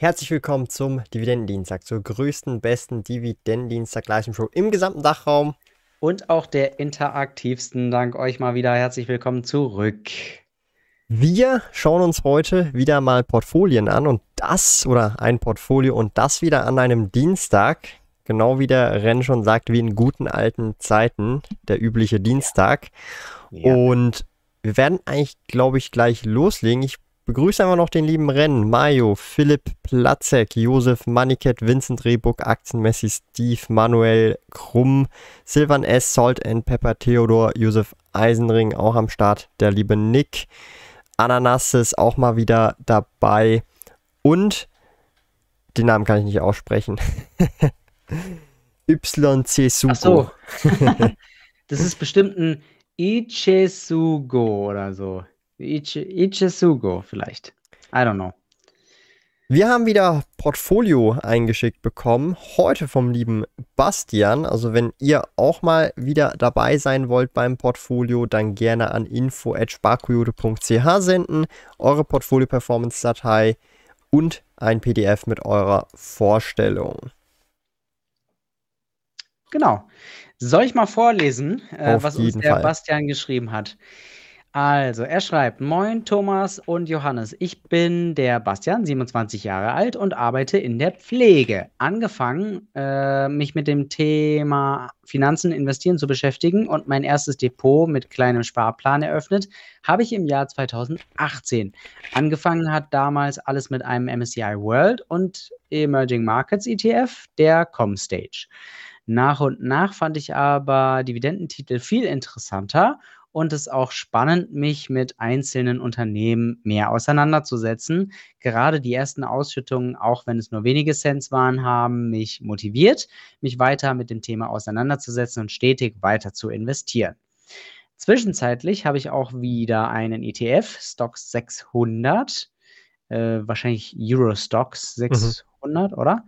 Herzlich willkommen zum Dividendendienstag, zur größten, besten Dividendendienstag-Leistungsshow im gesamten Dachraum. Und auch der interaktivsten. Dank euch mal wieder. Herzlich willkommen zurück. Wir schauen uns heute wieder mal Portfolien an und das oder ein Portfolio und das wieder an einem Dienstag. Genau wie der Renn schon sagt, wie in guten alten Zeiten, der übliche Dienstag. Ja. Und wir werden eigentlich, glaube ich, gleich loslegen. Ich begrüße einfach noch den lieben Rennen, Mayo, Philipp Platzek, Josef Maniket, Vincent Rehbuck, Aktienmessi, Steve, Manuel Krumm, Silvan S., Salt and Pepper, Theodor, Josef Eisenring auch am Start, der liebe Nick, Ananas ist auch mal wieder dabei und den Namen kann ich nicht aussprechen. YC Sugo. Ach so. das ist bestimmt ein Ichesugo oder so. Ichi, Ichisugo vielleicht. I don't know. Wir haben wieder Portfolio eingeschickt bekommen, heute vom lieben Bastian. Also wenn ihr auch mal wieder dabei sein wollt beim Portfolio, dann gerne an info.sparkoyote.ch senden, eure Portfolio-Performance-Datei und ein PDF mit eurer Vorstellung. Genau. Soll ich mal vorlesen, äh, was uns der Fall. Bastian geschrieben hat? Also, er schreibt: Moin Thomas und Johannes. Ich bin der Bastian, 27 Jahre alt und arbeite in der Pflege. Angefangen, äh, mich mit dem Thema Finanzen investieren zu beschäftigen und mein erstes Depot mit kleinem Sparplan eröffnet, habe ich im Jahr 2018. Angefangen hat damals alles mit einem MSCI World und Emerging Markets ETF, der Comstage. Nach und nach fand ich aber Dividendentitel viel interessanter und es auch spannend, mich mit einzelnen Unternehmen mehr auseinanderzusetzen. Gerade die ersten Ausschüttungen, auch wenn es nur wenige Cents waren, haben mich motiviert, mich weiter mit dem Thema auseinanderzusetzen und stetig weiter zu investieren. Zwischenzeitlich habe ich auch wieder einen ETF, Stocks 600, äh, wahrscheinlich Eurostocks 600, mhm. oder?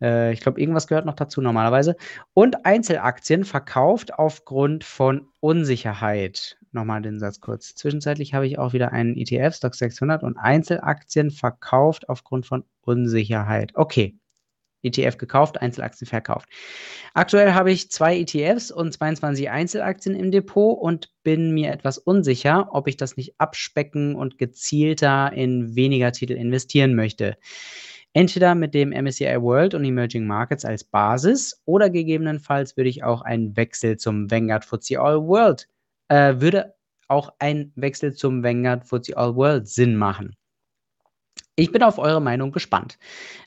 Äh, ich glaube, irgendwas gehört noch dazu normalerweise. Und Einzelaktien verkauft aufgrund von Unsicherheit. Nochmal den Satz kurz. Zwischenzeitlich habe ich auch wieder einen ETF, Stock 600, und Einzelaktien verkauft aufgrund von Unsicherheit. Okay. ETF gekauft, Einzelaktien verkauft. Aktuell habe ich zwei ETFs und 22 Einzelaktien im Depot und bin mir etwas unsicher, ob ich das nicht abspecken und gezielter in weniger Titel investieren möchte. Entweder mit dem MSCI World und Emerging Markets als Basis oder gegebenenfalls würde ich auch einen Wechsel zum Vanguard FTSE All World, äh, würde auch ein Wechsel zum Vanguard FTSE All World Sinn machen. Ich bin auf eure Meinung gespannt.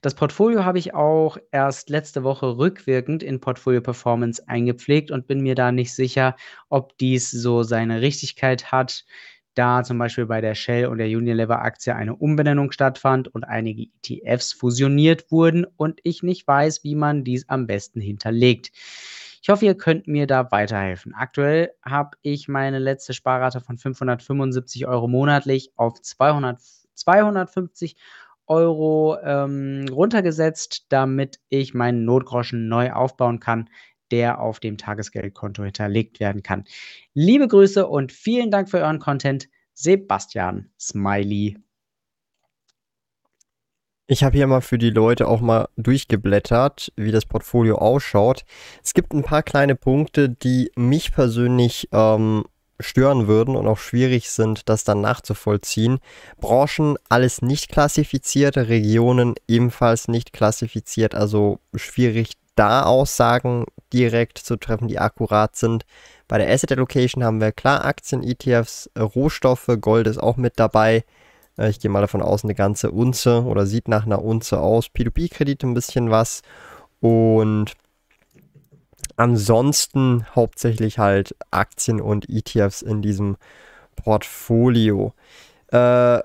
Das Portfolio habe ich auch erst letzte Woche rückwirkend in Portfolio Performance eingepflegt und bin mir da nicht sicher, ob dies so seine Richtigkeit hat da zum Beispiel bei der Shell und der Unilever-Aktie eine Umbenennung stattfand und einige ETFs fusioniert wurden und ich nicht weiß, wie man dies am besten hinterlegt. Ich hoffe, ihr könnt mir da weiterhelfen. Aktuell habe ich meine letzte Sparrate von 575 Euro monatlich auf 200, 250 Euro ähm, runtergesetzt, damit ich meinen Notgroschen neu aufbauen kann, der auf dem Tagesgeldkonto hinterlegt werden kann. Liebe Grüße und vielen Dank für euren Content. Sebastian Smiley. Ich habe hier mal für die Leute auch mal durchgeblättert, wie das Portfolio ausschaut. Es gibt ein paar kleine Punkte, die mich persönlich ähm, stören würden und auch schwierig sind, das dann nachzuvollziehen. Branchen alles nicht klassifiziert, Regionen ebenfalls nicht klassifiziert, also schwierig da Aussagen direkt zu treffen, die akkurat sind. Bei der Asset Allocation haben wir klar Aktien, ETFs, äh, Rohstoffe, Gold ist auch mit dabei. Äh, ich gehe mal davon aus, eine ganze Unze oder sieht nach einer Unze aus. P2P-Kredite ein bisschen was. Und ansonsten hauptsächlich halt Aktien und ETFs in diesem Portfolio. Äh,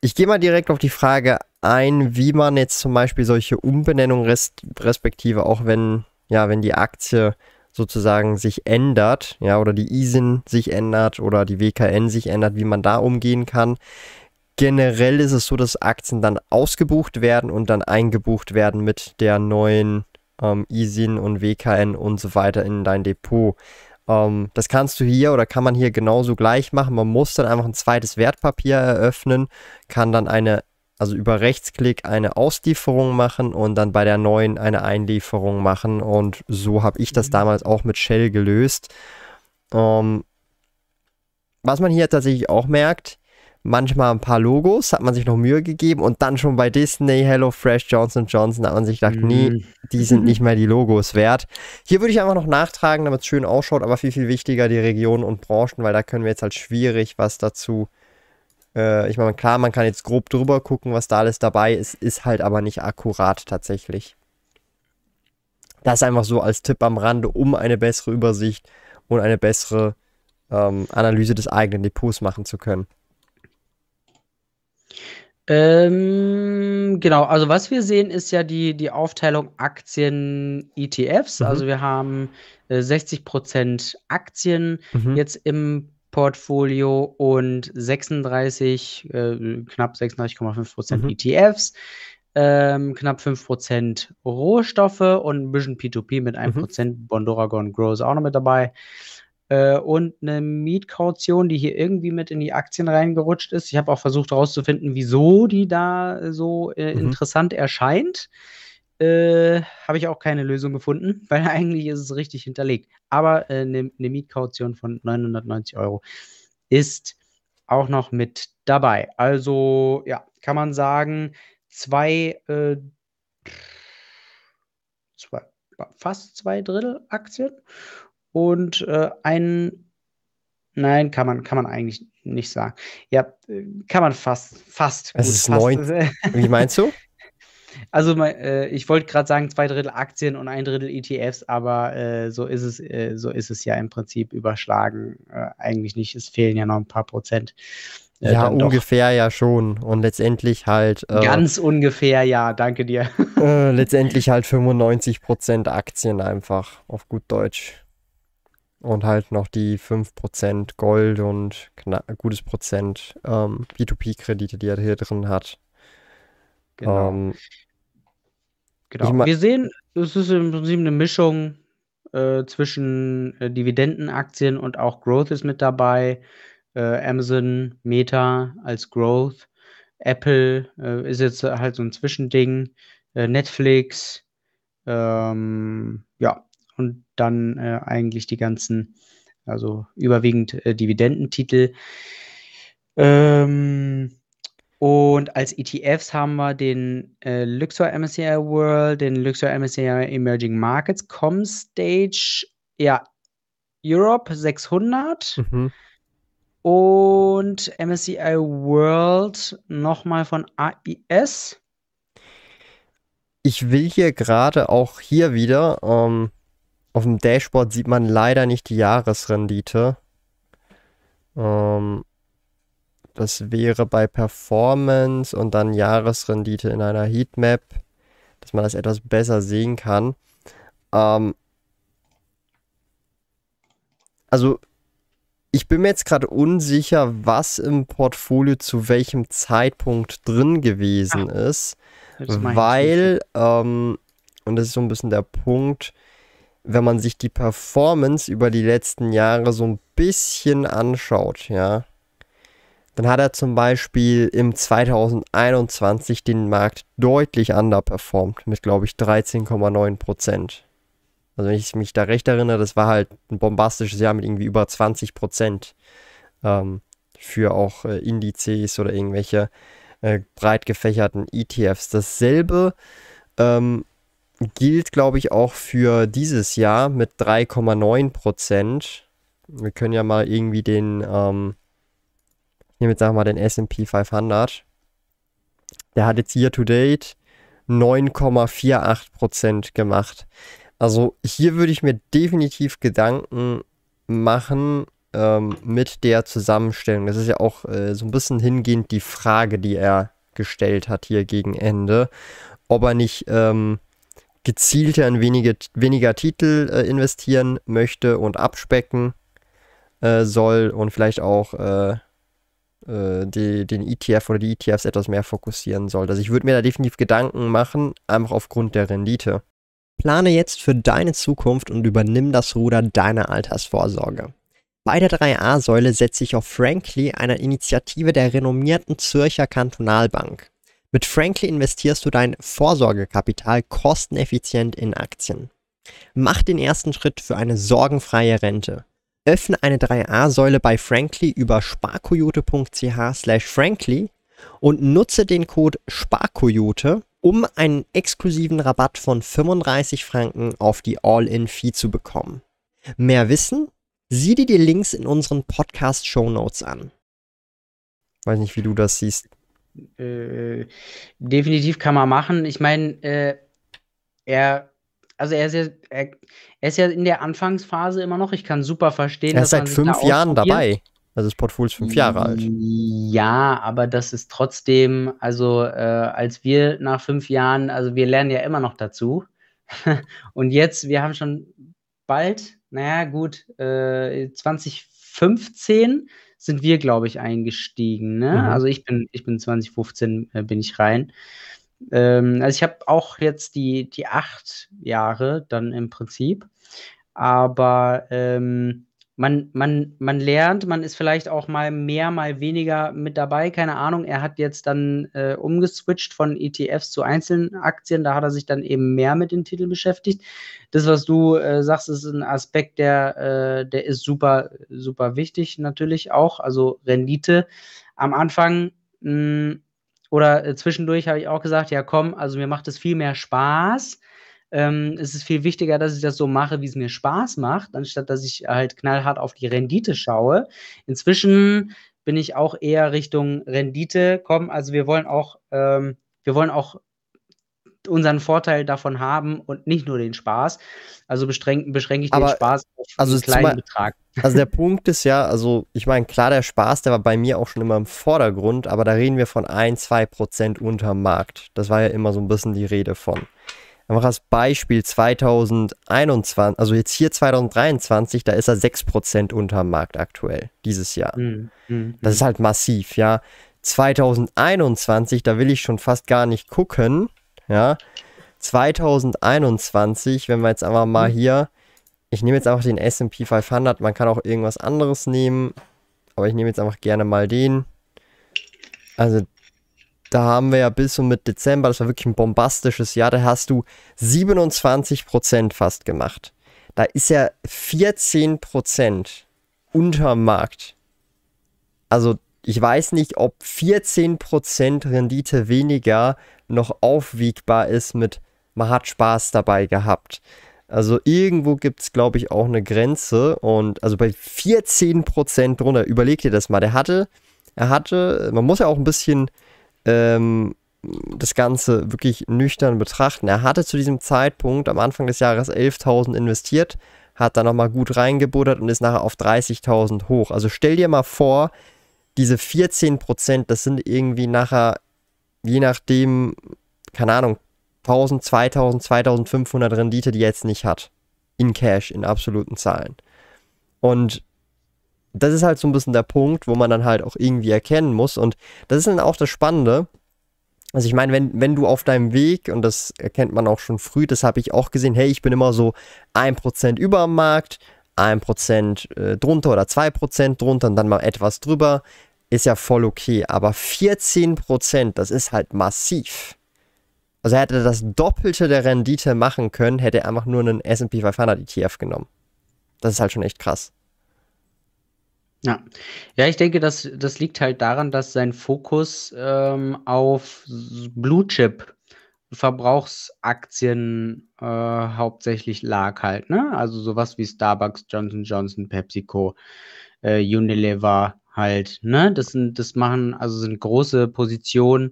ich gehe mal direkt auf die Frage ein, wie man jetzt zum Beispiel solche Umbenennungen res respektive auch wenn, ja, wenn die Aktie sozusagen sich ändert, ja, oder die ISIN sich ändert oder die WKN sich ändert, wie man da umgehen kann. Generell ist es so, dass Aktien dann ausgebucht werden und dann eingebucht werden mit der neuen ähm, ISIN und WKN und so weiter in dein Depot. Ähm, das kannst du hier oder kann man hier genauso gleich machen. Man muss dann einfach ein zweites Wertpapier eröffnen, kann dann eine, also über Rechtsklick eine Auslieferung machen und dann bei der neuen eine Einlieferung machen. Und so habe ich das mhm. damals auch mit Shell gelöst. Ähm, was man hier tatsächlich auch merkt, manchmal ein paar Logos, hat man sich noch Mühe gegeben und dann schon bei Disney, HelloFresh, Johnson Johnson hat man sich gedacht, mhm. nee, die sind nicht mehr die Logos wert. Hier würde ich einfach noch nachtragen, damit es schön ausschaut, aber viel, viel wichtiger die Regionen und Branchen, weil da können wir jetzt halt schwierig was dazu. Äh, ich meine, klar, man kann jetzt grob drüber gucken, was da alles dabei ist, ist halt aber nicht akkurat tatsächlich. Das einfach so als Tipp am Rande, um eine bessere Übersicht und eine bessere ähm, Analyse des eigenen Depots machen zu können. Ähm, genau, also was wir sehen, ist ja die, die Aufteilung Aktien-ETFs. Mhm. Also wir haben äh, 60% Aktien mhm. jetzt im Portfolio und 36, äh, knapp 36,5% mhm. ETFs, ähm, knapp 5% Rohstoffe und ein bisschen P2P mit 1%. Mhm. Bondoragon Grow ist auch noch mit dabei äh, und eine Mietkaution, die hier irgendwie mit in die Aktien reingerutscht ist. Ich habe auch versucht herauszufinden, wieso die da so äh, mhm. interessant erscheint. Äh, habe ich auch keine Lösung gefunden, weil eigentlich ist es richtig hinterlegt. Aber eine äh, ne Mietkaution von 990 Euro ist auch noch mit dabei. Also ja, kann man sagen, zwei, äh, zwei fast zwei Drittel Aktien und äh, ein, nein, kann man, kann man eigentlich nicht sagen. Ja, kann man fast, fast. Es gut, ist fast. neun. Wie meinst du? Also äh, ich wollte gerade sagen zwei Drittel Aktien und ein Drittel ETFs, aber äh, so ist es, äh, so ist es ja im Prinzip überschlagen. Äh, eigentlich nicht. Es fehlen ja noch ein paar Prozent. Äh, ja, ungefähr doch. ja schon. Und letztendlich halt. Äh, Ganz ungefähr, ja, danke dir. letztendlich halt 95% Aktien einfach, auf gut Deutsch. Und halt noch die 5% Gold und gutes Prozent ähm, B2B-Kredite, die er hier drin hat. Genau. Ähm, genau. Wir sehen, es ist im Prinzip eine Mischung äh, zwischen äh, Dividendenaktien und auch Growth ist mit dabei. Äh, Amazon, Meta als Growth. Apple äh, ist jetzt halt so ein Zwischending. Äh, Netflix. Ähm, ja, und dann äh, eigentlich die ganzen, also überwiegend Dividendentitel. Ähm, und als ETFs haben wir den äh, Luxor MSCI World, den Luxor MSCI Emerging Markets, Comstage, ja, Europe 600 mhm. und MSCI World nochmal von AIS. Ich will hier gerade auch hier wieder ähm, auf dem Dashboard sieht man leider nicht die Jahresrendite. Ähm, das wäre bei Performance und dann Jahresrendite in einer Heatmap, dass man das etwas besser sehen kann. Ähm, also ich bin mir jetzt gerade unsicher, was im Portfolio zu welchem Zeitpunkt drin gewesen ah, ist, weil, ähm, und das ist so ein bisschen der Punkt, wenn man sich die Performance über die letzten Jahre so ein bisschen anschaut, ja, dann hat er zum Beispiel im 2021 den Markt deutlich underperformed mit, glaube ich, 13,9 Prozent. Also wenn ich mich da recht erinnere, das war halt ein bombastisches Jahr mit irgendwie über 20 Prozent ähm, für auch äh, Indizes oder irgendwelche äh, breit gefächerten ETFs. Dasselbe ähm, gilt, glaube ich, auch für dieses Jahr mit 3,9 Prozent. Wir können ja mal irgendwie den, ähm, jetzt sagen mal den S&P 500. Der hat jetzt year to date 9,48 Prozent gemacht. Also hier würde ich mir definitiv Gedanken machen ähm, mit der Zusammenstellung. Das ist ja auch äh, so ein bisschen hingehend die Frage, die er gestellt hat hier gegen Ende, ob er nicht ähm, gezielter in wenige, weniger Titel äh, investieren möchte und abspecken äh, soll und vielleicht auch äh die, den ETF oder die ETFs etwas mehr fokussieren soll. Also ich würde mir da definitiv Gedanken machen, einfach aufgrund der Rendite. Plane jetzt für deine Zukunft und übernimm das Ruder deiner Altersvorsorge. Bei der 3a-Säule setze ich auf Frankly, einer Initiative der renommierten Zürcher Kantonalbank. Mit Frankly investierst du dein Vorsorgekapital kosteneffizient in Aktien. Mach den ersten Schritt für eine sorgenfreie Rente. Öffne eine 3a-Säule bei Frankly über sparkoyote.ch slash frankly und nutze den Code SPARKOYOTE, um einen exklusiven Rabatt von 35 Franken auf die All-In-Fee zu bekommen. Mehr Wissen Sieh dir die Links in unseren Podcast-Show Notes an. Weiß nicht, wie du das siehst. Äh, definitiv kann man machen. Ich meine, äh, er, also er ist, ja, er, er, ist ja in der Anfangsphase immer noch. Ich kann super verstehen. Er ist seit fünf da Jahren dabei. Also das Portfolio ist fünf Jahre alt. Ja, aber das ist trotzdem, also äh, als wir nach fünf Jahren, also wir lernen ja immer noch dazu. Und jetzt, wir haben schon bald naja, gut, äh, 2015 sind wir, glaube ich, eingestiegen. Ne? Mhm. Also ich bin, ich bin 2015 äh, bin ich rein. Ähm, also ich habe auch jetzt die, die acht Jahre dann im Prinzip. Aber ähm, man, man, man lernt, man ist vielleicht auch mal mehr, mal weniger mit dabei, keine Ahnung. Er hat jetzt dann äh, umgeswitcht von ETFs zu einzelnen Aktien, da hat er sich dann eben mehr mit den Titeln beschäftigt. Das, was du äh, sagst, ist ein Aspekt, der, äh, der ist super, super wichtig natürlich auch. Also Rendite am Anfang mh, hm, oder äh, zwischendurch habe ich auch gesagt, ja komm, also mir macht es viel mehr Spaß ähm, es ist viel wichtiger, dass ich das so mache, wie es mir Spaß macht, anstatt dass ich halt knallhart auf die Rendite schaue. Inzwischen bin ich auch eher Richtung Rendite kommen. Also wir wollen auch, ähm, wir wollen auch unseren Vorteil davon haben und nicht nur den Spaß. Also beschränke, ich Aber, den Spaß auf also einen kleinen Betrag. Also der Punkt ist ja, also ich meine, klar, der Spaß, der war bei mir auch schon immer im Vordergrund, aber da reden wir von 1, 2 Prozent unterm Markt. Das war ja immer so ein bisschen die Rede von. Einfach als Beispiel 2021, also jetzt hier 2023, da ist er 6% unterm Markt aktuell, dieses Jahr. Mm, mm, das ist halt massiv, ja. 2021, da will ich schon fast gar nicht gucken, ja. 2021, wenn wir jetzt einfach mal hier, ich nehme jetzt einfach den S&P 500, man kann auch irgendwas anderes nehmen, aber ich nehme jetzt einfach gerne mal den. Also da haben wir ja bis und mit Dezember, das war wirklich ein bombastisches Jahr, da hast du 27% fast gemacht. Da ist ja 14% unterm Markt. Also ich weiß nicht, ob 14% Rendite weniger noch aufwiegbar ist mit, man hat Spaß dabei gehabt. Also irgendwo gibt es, glaube ich, auch eine Grenze. Und also bei 14% drunter, überleg dir das mal, der hatte, er hatte, man muss ja auch ein bisschen ähm, das Ganze wirklich nüchtern betrachten. Er hatte zu diesem Zeitpunkt am Anfang des Jahres 11.000 investiert, hat dann nochmal gut reingebuddert und ist nachher auf 30.000 hoch. Also stell dir mal vor, diese 14%, das sind irgendwie nachher, je nachdem, keine Ahnung, 1000, 2000, 2500 Rendite, die er jetzt nicht hat. In Cash, in absoluten Zahlen. Und das ist halt so ein bisschen der Punkt, wo man dann halt auch irgendwie erkennen muss. Und das ist dann auch das Spannende. Also ich meine, wenn, wenn du auf deinem Weg, und das erkennt man auch schon früh, das habe ich auch gesehen, hey, ich bin immer so 1% über dem Markt, 1% äh, drunter oder 2% drunter und dann mal etwas drüber, ist ja voll okay. Aber 14%, das ist halt massiv. Also er hätte das Doppelte der Rendite machen können, hätte er einfach nur einen S&P 500 ETF genommen. Das ist halt schon echt krass. Ja. Ja, ich denke, das das liegt halt daran, dass sein Fokus, ähm, auf Blue Chip Verbrauchsaktien, äh, hauptsächlich lag halt, ne? Also sowas wie Starbucks, Johnson Johnson, PepsiCo, äh, Unilever halt, ne? Das sind das machen also sind große Positionen.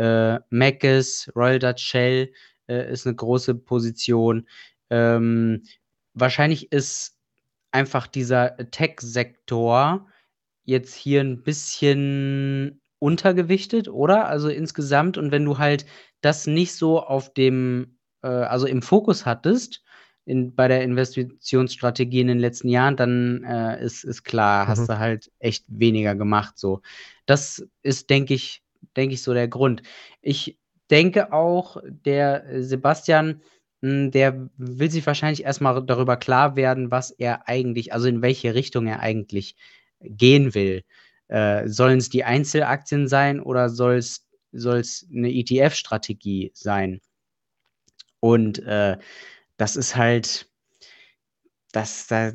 Äh, Mc's, Royal Dutch Shell, äh, ist eine große Position. Ähm, wahrscheinlich ist einfach dieser Tech-Sektor jetzt hier ein bisschen untergewichtet, oder? Also insgesamt. Und wenn du halt das nicht so auf dem, äh, also im Fokus hattest, in, bei der Investitionsstrategie in den letzten Jahren, dann äh, ist, ist klar, hast mhm. du halt echt weniger gemacht. So. Das ist, denke ich, denke ich, so der Grund. Ich denke auch, der Sebastian, hm, der will sich wahrscheinlich erstmal darüber klar werden, was er eigentlich, also in welche Richtung er eigentlich gehen will. Äh, Sollen es die Einzelaktien sein oder soll es eine ETF-Strategie sein? Und äh, das ist halt, das, da,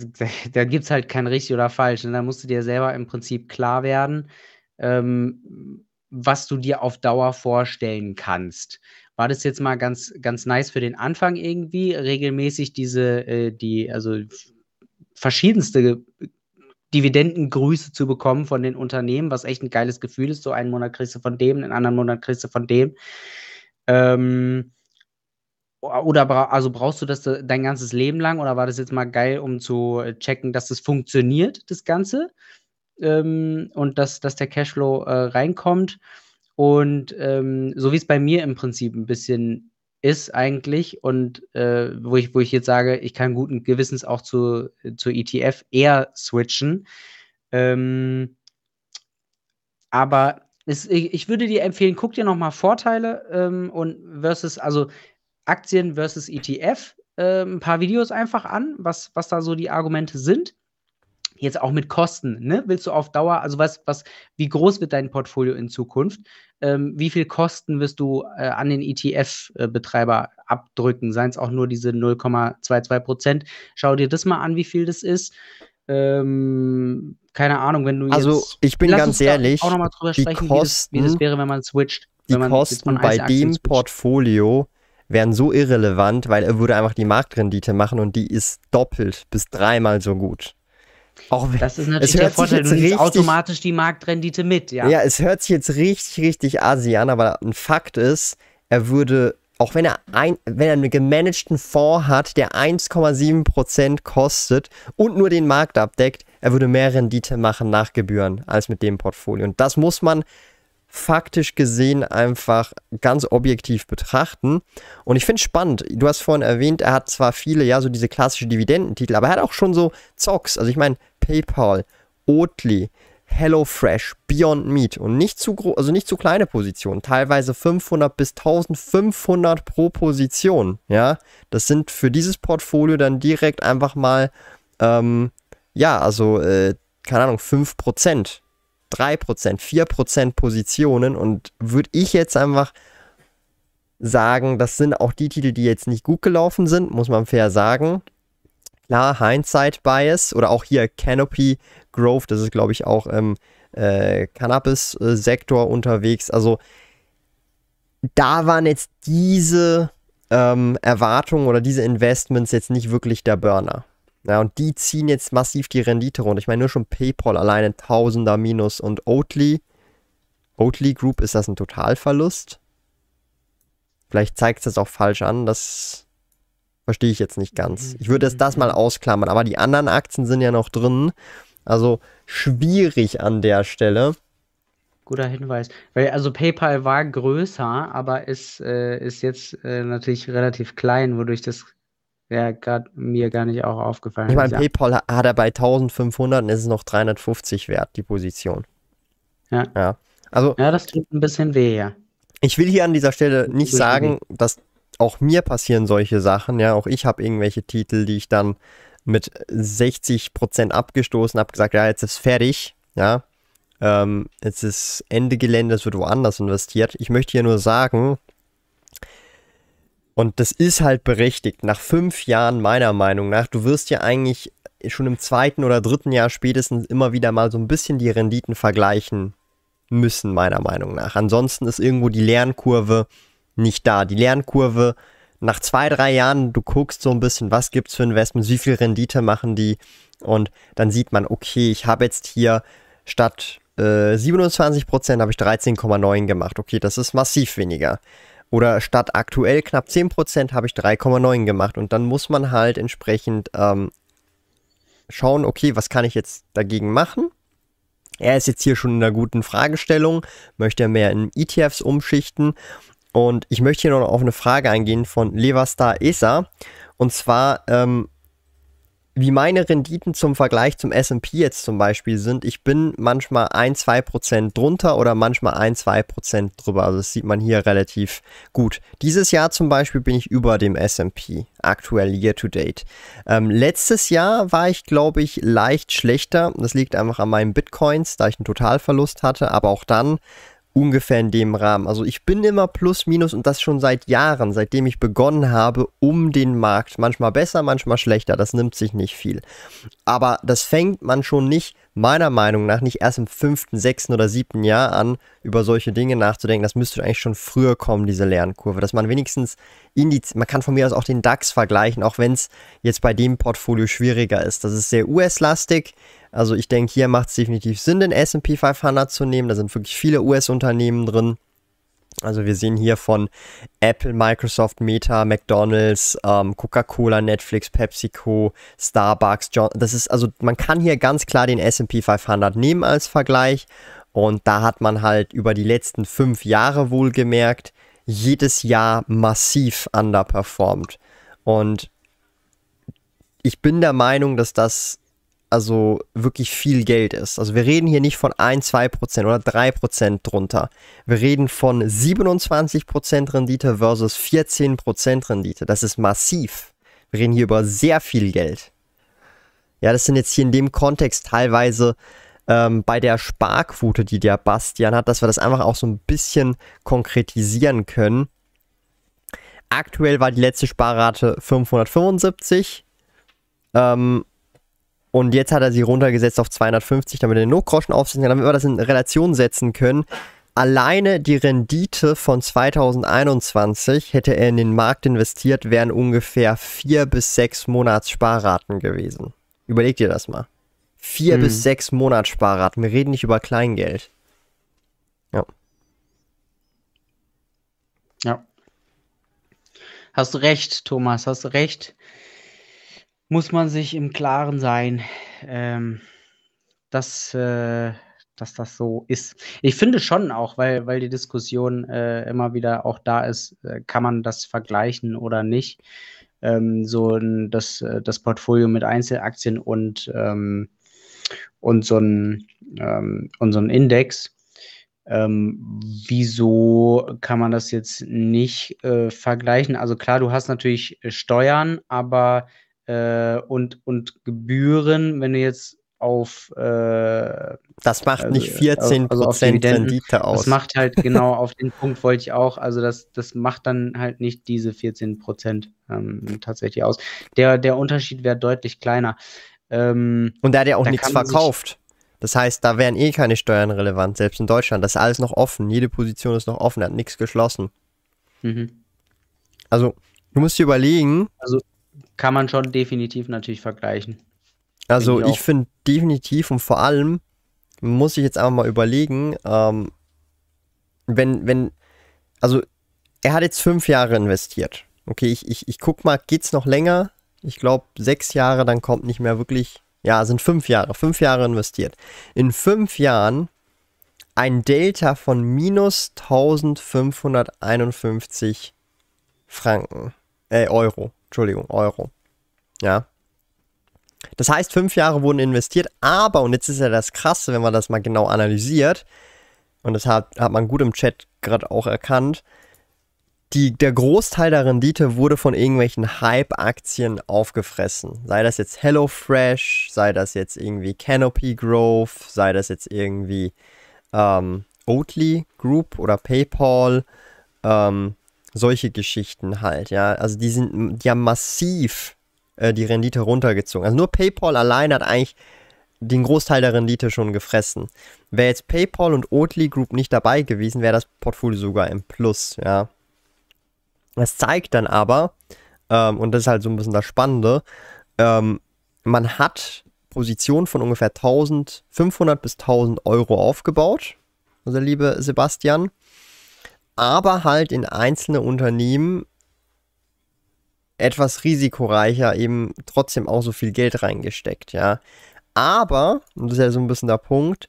da gibt es halt kein richtig oder falsch. Und da musst du dir selber im Prinzip klar werden, ähm, was du dir auf Dauer vorstellen kannst. War das jetzt mal ganz, ganz nice für den Anfang irgendwie, regelmäßig diese, äh, die, also verschiedenste Dividendengrüße zu bekommen von den Unternehmen, was echt ein geiles Gefühl ist. So einen Monat kriegst du von dem, einen anderen Monat kriegst du von dem. Ähm, oder also brauchst du das dein ganzes Leben lang oder war das jetzt mal geil, um zu checken, dass das funktioniert, das Ganze? Ähm, und dass, dass der Cashflow äh, reinkommt. Und ähm, so wie es bei mir im Prinzip ein bisschen ist eigentlich und äh, wo, ich, wo ich jetzt sage, ich kann guten Gewissens auch zu, zu ETF eher switchen. Ähm, aber es, ich, ich, würde dir empfehlen, guck dir nochmal Vorteile ähm, und versus, also Aktien versus ETF, äh, ein paar Videos einfach an, was, was da so die Argumente sind. Jetzt auch mit Kosten, ne? Willst du auf Dauer, also was, was, wie groß wird dein Portfolio in Zukunft? Ähm, wie viel Kosten wirst du äh, an den ETF-Betreiber abdrücken? Seien es auch nur diese 0,22 Prozent. Schau dir das mal an, wie viel das ist. Ähm, keine Ahnung, wenn du also, jetzt. Also, ich bin ganz ehrlich, auch nochmal drüber sprechen, Kosten, wie, das, wie, das, wäre, wenn man switcht. Die man, Kosten bei dem switcht. Portfolio wären so irrelevant, weil er würde einfach die Marktrendite machen und die ist doppelt bis dreimal so gut. Auch das ist natürlich der Vorteil, du nimmst automatisch die Marktrendite mit, ja. Ja, es hört sich jetzt richtig, richtig asi an, aber ein Fakt ist, er würde, auch wenn er, ein, wenn er einen gemanagten Fonds hat, der 1,7% kostet und nur den Markt abdeckt, er würde mehr Rendite machen nach Gebühren als mit dem Portfolio. Und das muss man faktisch gesehen einfach ganz objektiv betrachten. Und ich finde es spannend. Du hast vorhin erwähnt, er hat zwar viele, ja, so diese klassischen Dividendentitel, aber er hat auch schon so Zocks. Also ich meine, PayPal, Oatly, HelloFresh, Beyond Meat und nicht zu also nicht zu kleine Positionen, teilweise 500 bis 1500 pro Position, ja. Das sind für dieses Portfolio dann direkt einfach mal, ähm, ja, also, äh, keine Ahnung, 5%. 3%, 4% Positionen und würde ich jetzt einfach sagen, das sind auch die Titel, die jetzt nicht gut gelaufen sind, muss man fair sagen. Klar, Hindsight Bias oder auch hier Canopy Growth, das ist glaube ich auch im äh, Cannabis-Sektor unterwegs. Also da waren jetzt diese ähm, Erwartungen oder diese Investments jetzt nicht wirklich der Burner. Ja, und die ziehen jetzt massiv die Rendite runter. Ich meine, nur schon PayPal alleine Tausender Minus und Oatly. Oatly Group, ist das ein Totalverlust? Vielleicht zeigt es das auch falsch an. Das verstehe ich jetzt nicht ganz. Ich würde es das mal ausklammern. Aber die anderen Aktien sind ja noch drin. Also schwierig an der Stelle. Guter Hinweis. Weil also PayPal war größer, aber ist, äh, ist jetzt äh, natürlich relativ klein, wodurch das Wäre gerade mir gar nicht auch aufgefallen. Ich meine, ja. PayPal hat er bei 1500 und ist es noch 350 wert, die Position. Ja. Ja, also, ja das tut ein bisschen weh, ja. Ich will hier an dieser Stelle nicht sagen, dass auch mir passieren solche Sachen. Ja, auch ich habe irgendwelche Titel, die ich dann mit 60% abgestoßen habe, gesagt, ja, jetzt ist fertig. Ja, ähm, jetzt ist Ende Gelände, es wird woanders investiert. Ich möchte hier nur sagen, und das ist halt berechtigt. Nach fünf Jahren meiner Meinung nach, du wirst ja eigentlich schon im zweiten oder dritten Jahr spätestens immer wieder mal so ein bisschen die Renditen vergleichen müssen, meiner Meinung nach. Ansonsten ist irgendwo die Lernkurve nicht da. Die Lernkurve nach zwei, drei Jahren, du guckst so ein bisschen, was gibt es für Investments, wie viel Rendite machen die und dann sieht man, okay, ich habe jetzt hier statt äh, 27% habe ich 13,9 gemacht. Okay, das ist massiv weniger. Oder statt aktuell knapp 10% habe ich 3,9 gemacht. Und dann muss man halt entsprechend ähm, schauen, okay, was kann ich jetzt dagegen machen? Er ist jetzt hier schon in einer guten Fragestellung, möchte mehr in ETFs umschichten. Und ich möchte hier noch auf eine Frage eingehen von Levastar ESA. Und zwar, ähm, wie meine Renditen zum Vergleich zum SP jetzt zum Beispiel sind. Ich bin manchmal 1-2% drunter oder manchmal 1-2% drüber. Also das sieht man hier relativ gut. Dieses Jahr zum Beispiel bin ich über dem SP, aktuell year to date. Ähm, letztes Jahr war ich, glaube ich, leicht schlechter. Das liegt einfach an meinen Bitcoins, da ich einen Totalverlust hatte. Aber auch dann ungefähr in dem Rahmen. Also ich bin immer plus minus und das schon seit Jahren, seitdem ich begonnen habe, um den Markt. Manchmal besser, manchmal schlechter. Das nimmt sich nicht viel. Aber das fängt man schon nicht, meiner Meinung nach, nicht erst im fünften, sechsten oder siebten Jahr an, über solche Dinge nachzudenken. Das müsste eigentlich schon früher kommen, diese Lernkurve. Dass man wenigstens Indiz, man kann von mir aus auch den DAX vergleichen, auch wenn es jetzt bei dem Portfolio schwieriger ist. Das ist sehr US-lastig. Also ich denke, hier macht es definitiv Sinn, den SP 500 zu nehmen. Da sind wirklich viele US-Unternehmen drin. Also wir sehen hier von Apple, Microsoft, Meta, McDonald's, ähm, Coca-Cola, Netflix, PepsiCo, Starbucks, John. Das ist also man kann hier ganz klar den S&P 500 nehmen als Vergleich und da hat man halt über die letzten fünf Jahre wohlgemerkt jedes Jahr massiv underperformed und ich bin der Meinung, dass das also wirklich viel Geld ist. Also wir reden hier nicht von 1, 2% oder 3% drunter. Wir reden von 27% Rendite versus 14% Rendite. Das ist massiv. Wir reden hier über sehr viel Geld. Ja, das sind jetzt hier in dem Kontext teilweise ähm, bei der Sparquote, die der Bastian hat, dass wir das einfach auch so ein bisschen konkretisieren können. Aktuell war die letzte Sparrate 575. Ähm, und jetzt hat er sie runtergesetzt auf 250, damit er den Notgroschen aufsetzen kann, damit wir das in Relation setzen können. Alleine die Rendite von 2021 hätte er in den Markt investiert, wären ungefähr vier bis sechs Monatssparraten gewesen. Überleg dir das mal. Vier hm. bis sechs Monatssparraten. Wir reden nicht über Kleingeld. Ja. Ja. Hast du recht, Thomas, hast du recht muss man sich im Klaren sein, ähm, dass, äh, dass das so ist. Ich finde schon auch, weil, weil die Diskussion äh, immer wieder auch da ist, äh, kann man das vergleichen oder nicht. Ähm, so ein, das, äh, das Portfolio mit Einzelaktien und, ähm, und, so ein, ähm, und so ein Index. Ähm, wieso kann man das jetzt nicht äh, vergleichen? Also klar, du hast natürlich Steuern, aber äh, und, und Gebühren, wenn du jetzt auf äh, das macht nicht 14% also, also Rendite aus. Das macht halt genau auf den Punkt wollte ich auch. Also das, das macht dann halt nicht diese 14 Prozent ähm, tatsächlich aus. Der, der Unterschied wäre deutlich kleiner. Ähm, Und da hat ja auch nichts verkauft. Das heißt, da wären eh keine Steuern relevant, selbst in Deutschland. Das ist alles noch offen. Jede Position ist noch offen, er hat nichts geschlossen. Mhm. Also, du musst dir überlegen. Also, kann man schon definitiv natürlich vergleichen. Also ich, ich finde definitiv und vor allem muss ich jetzt einfach mal überlegen, ähm, wenn, wenn, also er hat jetzt fünf Jahre investiert. Okay, ich, ich, ich guck mal, geht's noch länger? Ich glaube sechs Jahre, dann kommt nicht mehr wirklich, ja, sind fünf Jahre, fünf Jahre investiert. In fünf Jahren ein Delta von minus 1551 Franken, äh, Euro. Entschuldigung, Euro. Ja. Das heißt, fünf Jahre wurden investiert, aber, und jetzt ist ja das Krasse, wenn man das mal genau analysiert, und das hat, hat man gut im Chat gerade auch erkannt, die, der Großteil der Rendite wurde von irgendwelchen Hype-Aktien aufgefressen. Sei das jetzt HelloFresh, sei das jetzt irgendwie Canopy Growth, sei das jetzt irgendwie ähm, Oatly Group oder PayPal. Ähm, solche Geschichten halt, ja. Also die sind, haben massiv äh, die Rendite runtergezogen. Also nur PayPal allein hat eigentlich den Großteil der Rendite schon gefressen. Wäre jetzt PayPal und Oatly Group nicht dabei gewesen, wäre das Portfolio sogar im Plus, ja. Das zeigt dann aber, ähm, und das ist halt so ein bisschen das Spannende, ähm, man hat Positionen von ungefähr 1500 bis 1000 Euro aufgebaut, unser liebe Sebastian aber halt in einzelne Unternehmen etwas risikoreicher eben trotzdem auch so viel Geld reingesteckt, ja. Aber, und das ist ja so ein bisschen der Punkt,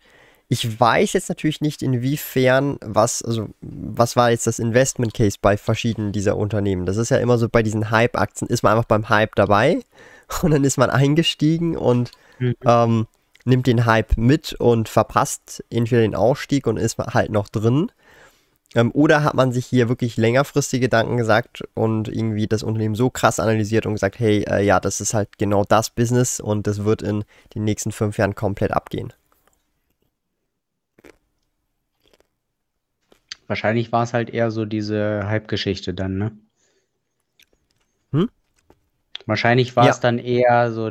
Ich weiß jetzt natürlich nicht, inwiefern, was, also, was war jetzt das Investment Case bei verschiedenen dieser Unternehmen. Das ist ja immer so bei diesen Hype-Aktien, ist man einfach beim Hype dabei und dann ist man eingestiegen und mhm. ähm, nimmt den Hype mit und verpasst entweder den Ausstieg und ist halt noch drin. Ähm, oder hat man sich hier wirklich längerfristige Gedanken gesagt und irgendwie das Unternehmen so krass analysiert und gesagt, hey, äh, ja, das ist halt genau das Business und das wird in den nächsten fünf Jahren komplett abgehen. Wahrscheinlich war es halt eher so diese Hype-Geschichte dann, ne? Hm? Wahrscheinlich war ja. es dann eher so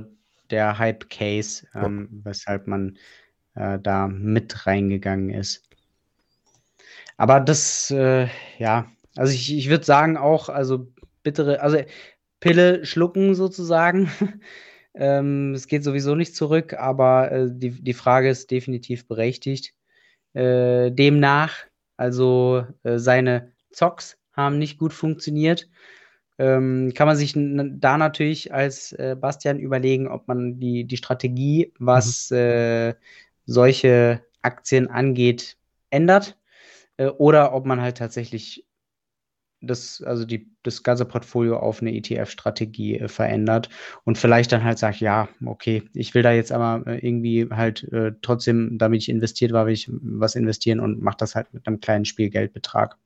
der Hype-Case, ähm, ja. weshalb man äh, da mit reingegangen ist. Aber das, äh, ja, also ich, ich würde sagen auch, also bittere, also Pille schlucken sozusagen. ähm, es geht sowieso nicht zurück, aber äh, die, die Frage ist definitiv berechtigt. Äh, demnach also äh, seine Zocks haben nicht gut funktioniert. Ähm, kann man sich da natürlich als äh, Bastian überlegen, ob man die, die Strategie, was mhm. äh, solche Aktien angeht, ändert. Äh, oder ob man halt tatsächlich das, also die, das ganze Portfolio auf eine ETF-Strategie äh, verändert und vielleicht dann halt sagt, ja, okay, ich will da jetzt aber äh, irgendwie halt äh, trotzdem, damit ich investiert war, will ich was investieren und mache das halt mit einem kleinen Spielgeldbetrag,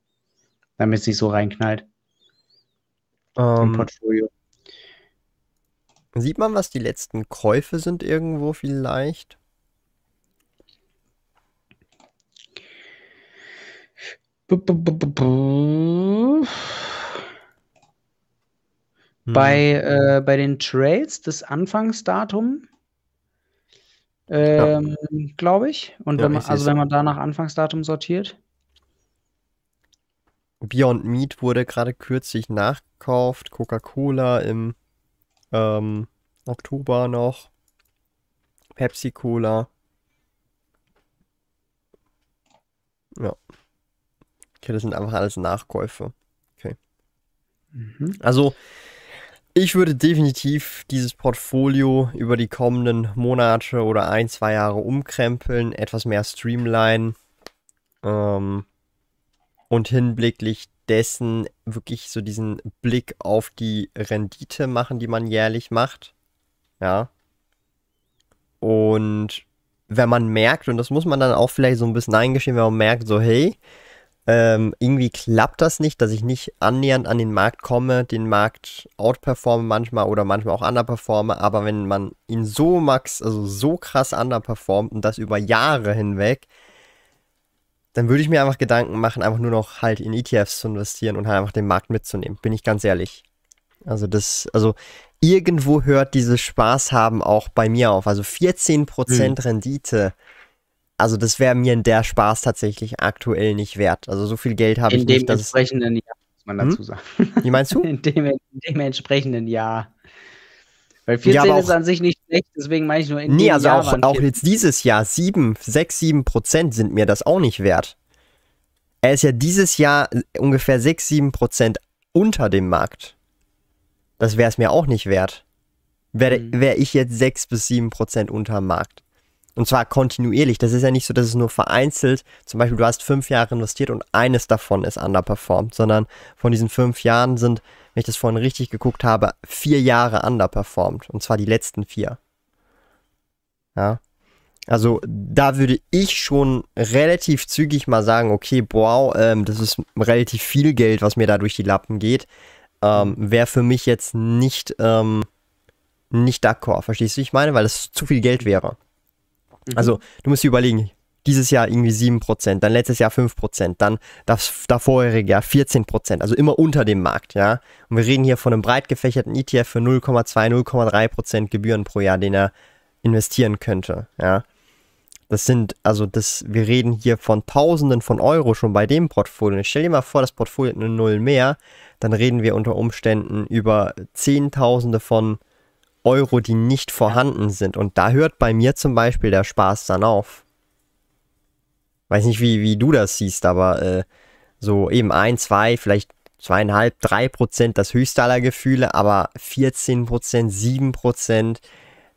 damit es nicht so reinknallt um, im ähm, Portfolio. Sieht man, was die letzten Käufe sind irgendwo vielleicht? Bei, äh, bei den Trails das Anfangsdatum, ähm, glaube ich. Und Ja, wenn man, also wenn man da nach Anfangsdatum sortiert. Beyond Meat wurde gerade kürzlich nachgekauft. Coca-Cola im ähm, Oktober noch. Pepsi Cola. Ja. Okay, das sind einfach alles Nachkäufe. Okay. Mhm. Also, ich würde definitiv dieses Portfolio über die kommenden Monate oder ein, zwei Jahre umkrempeln, etwas mehr streamline ähm, und hinblicklich dessen wirklich so diesen Blick auf die Rendite machen, die man jährlich macht. Ja. Und wenn man merkt, und das muss man dann auch vielleicht so ein bisschen eingestehen, wenn man merkt, so, hey, ähm, irgendwie klappt das nicht, dass ich nicht annähernd an den Markt komme, den Markt outperforme manchmal oder manchmal auch underperforme, aber wenn man ihn so max, also so krass underperformt und das über Jahre hinweg, dann würde ich mir einfach Gedanken machen, einfach nur noch halt in ETFs zu investieren und halt einfach den Markt mitzunehmen, bin ich ganz ehrlich. Also das, also irgendwo hört dieses Spaß haben auch bei mir auf. Also 14% mhm. Rendite also das wäre mir in der Spaß tatsächlich aktuell nicht wert. Also so viel Geld habe ich nicht. In dem entsprechenden Jahr, muss man dazu hm? sagen. Wie meinst du? In dem, in dem entsprechenden Jahr. Weil 14 ja, ist an sich nicht schlecht, deswegen meine ich nur in nee, dem also Jahr. Nee, also auch, auch jetzt dieses Jahr, 7, 6, 7 Prozent sind mir das auch nicht wert. Er ist ja dieses Jahr ungefähr 6, 7 Prozent unter dem Markt. Das wäre es mir auch nicht wert. Wäre mhm. wär ich jetzt 6 bis 7 Prozent unter dem Markt. Und zwar kontinuierlich. Das ist ja nicht so, dass es nur vereinzelt, zum Beispiel du hast fünf Jahre investiert und eines davon ist underperformed, sondern von diesen fünf Jahren sind, wenn ich das vorhin richtig geguckt habe, vier Jahre underperformed. Und zwar die letzten vier. Ja. Also da würde ich schon relativ zügig mal sagen, okay, wow, ähm, das ist relativ viel Geld, was mir da durch die Lappen geht. Ähm, Wäre für mich jetzt nicht, ähm, nicht d'accord, verstehst du, ich meine? Weil das zu viel Geld wäre. Mhm. Also, du musst dir überlegen, dieses Jahr irgendwie 7%, dann letztes Jahr 5%, dann das davorherige Jahr 14%, also immer unter dem Markt, ja. Und wir reden hier von einem breit gefächerten ETF für 0,2, 0,3% Gebühren pro Jahr, den er investieren könnte, ja. Das sind, also das, wir reden hier von Tausenden von Euro schon bei dem Portfolio. Und stell dir mal vor, das Portfolio hat eine Null mehr, dann reden wir unter Umständen über Zehntausende von Euro, die nicht vorhanden sind. Und da hört bei mir zum Beispiel der Spaß dann auf. Weiß nicht, wie, wie du das siehst, aber äh, so eben ein, zwei, vielleicht zweieinhalb, drei Prozent das höchste aller Gefühle, aber 14 Prozent, 7 Prozent,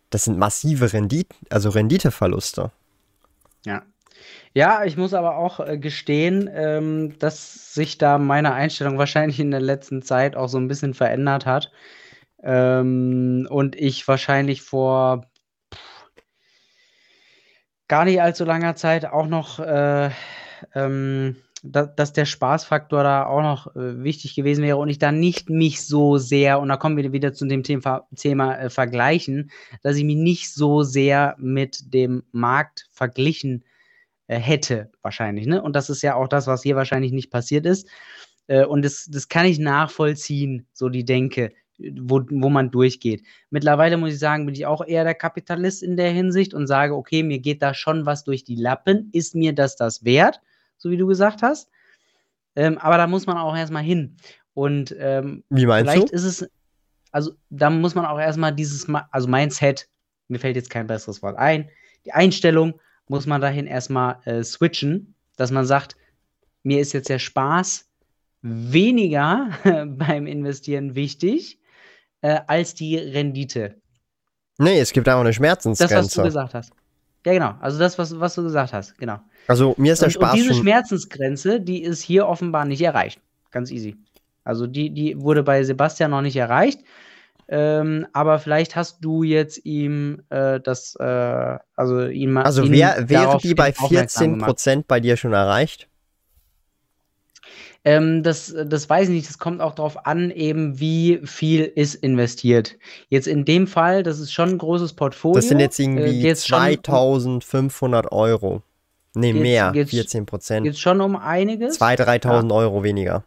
das sind massive Rendite, also Renditeverluste. Ja. Ja, ich muss aber auch äh, gestehen, ähm, dass sich da meine Einstellung wahrscheinlich in der letzten Zeit auch so ein bisschen verändert hat. Ähm, und ich wahrscheinlich vor gar nicht allzu langer Zeit auch noch, äh, ähm, da, dass der Spaßfaktor da auch noch äh, wichtig gewesen wäre und ich da nicht mich so sehr, und da kommen wir wieder zu dem Thema, Thema äh, Vergleichen, dass ich mich nicht so sehr mit dem Markt verglichen äh, hätte, wahrscheinlich. Ne? Und das ist ja auch das, was hier wahrscheinlich nicht passiert ist. Äh, und das, das kann ich nachvollziehen, so die Denke wo, wo man durchgeht. Mittlerweile muss ich sagen, bin ich auch eher der Kapitalist in der Hinsicht und sage, okay, mir geht da schon was durch die Lappen. Ist mir das das wert, so wie du gesagt hast? Ähm, aber da muss man auch erstmal hin. Und ähm, wie meinst vielleicht du? ist es, also da muss man auch erstmal dieses, also Mindset, mir fällt jetzt kein besseres Wort ein, die Einstellung muss man dahin erstmal äh, switchen, dass man sagt, mir ist jetzt der Spaß weniger beim Investieren wichtig äh, als die Rendite. Nee, es gibt auch eine Schmerzensgrenze. Das, was du gesagt hast. Ja, genau. Also das, was, was du gesagt hast, genau. Also mir ist der und, Spaß. Und diese Schmerzensgrenze, die ist hier offenbar nicht erreicht. Ganz easy. Also die, die wurde bei Sebastian noch nicht erreicht. Ähm, aber vielleicht hast du jetzt ihm äh, das, äh, also ihn mal. Also wär, wäre die bei 14% bei dir schon erreicht? Ähm, das, das weiß ich nicht. Das kommt auch darauf an, eben wie viel ist investiert. Jetzt in dem Fall, das ist schon ein großes Portfolio. Das sind jetzt irgendwie äh, 2500 um, Euro. Nee, geht's, mehr, geht's, 14 Prozent. Geht schon um einiges? 2.000, 3.000 ja. Euro weniger.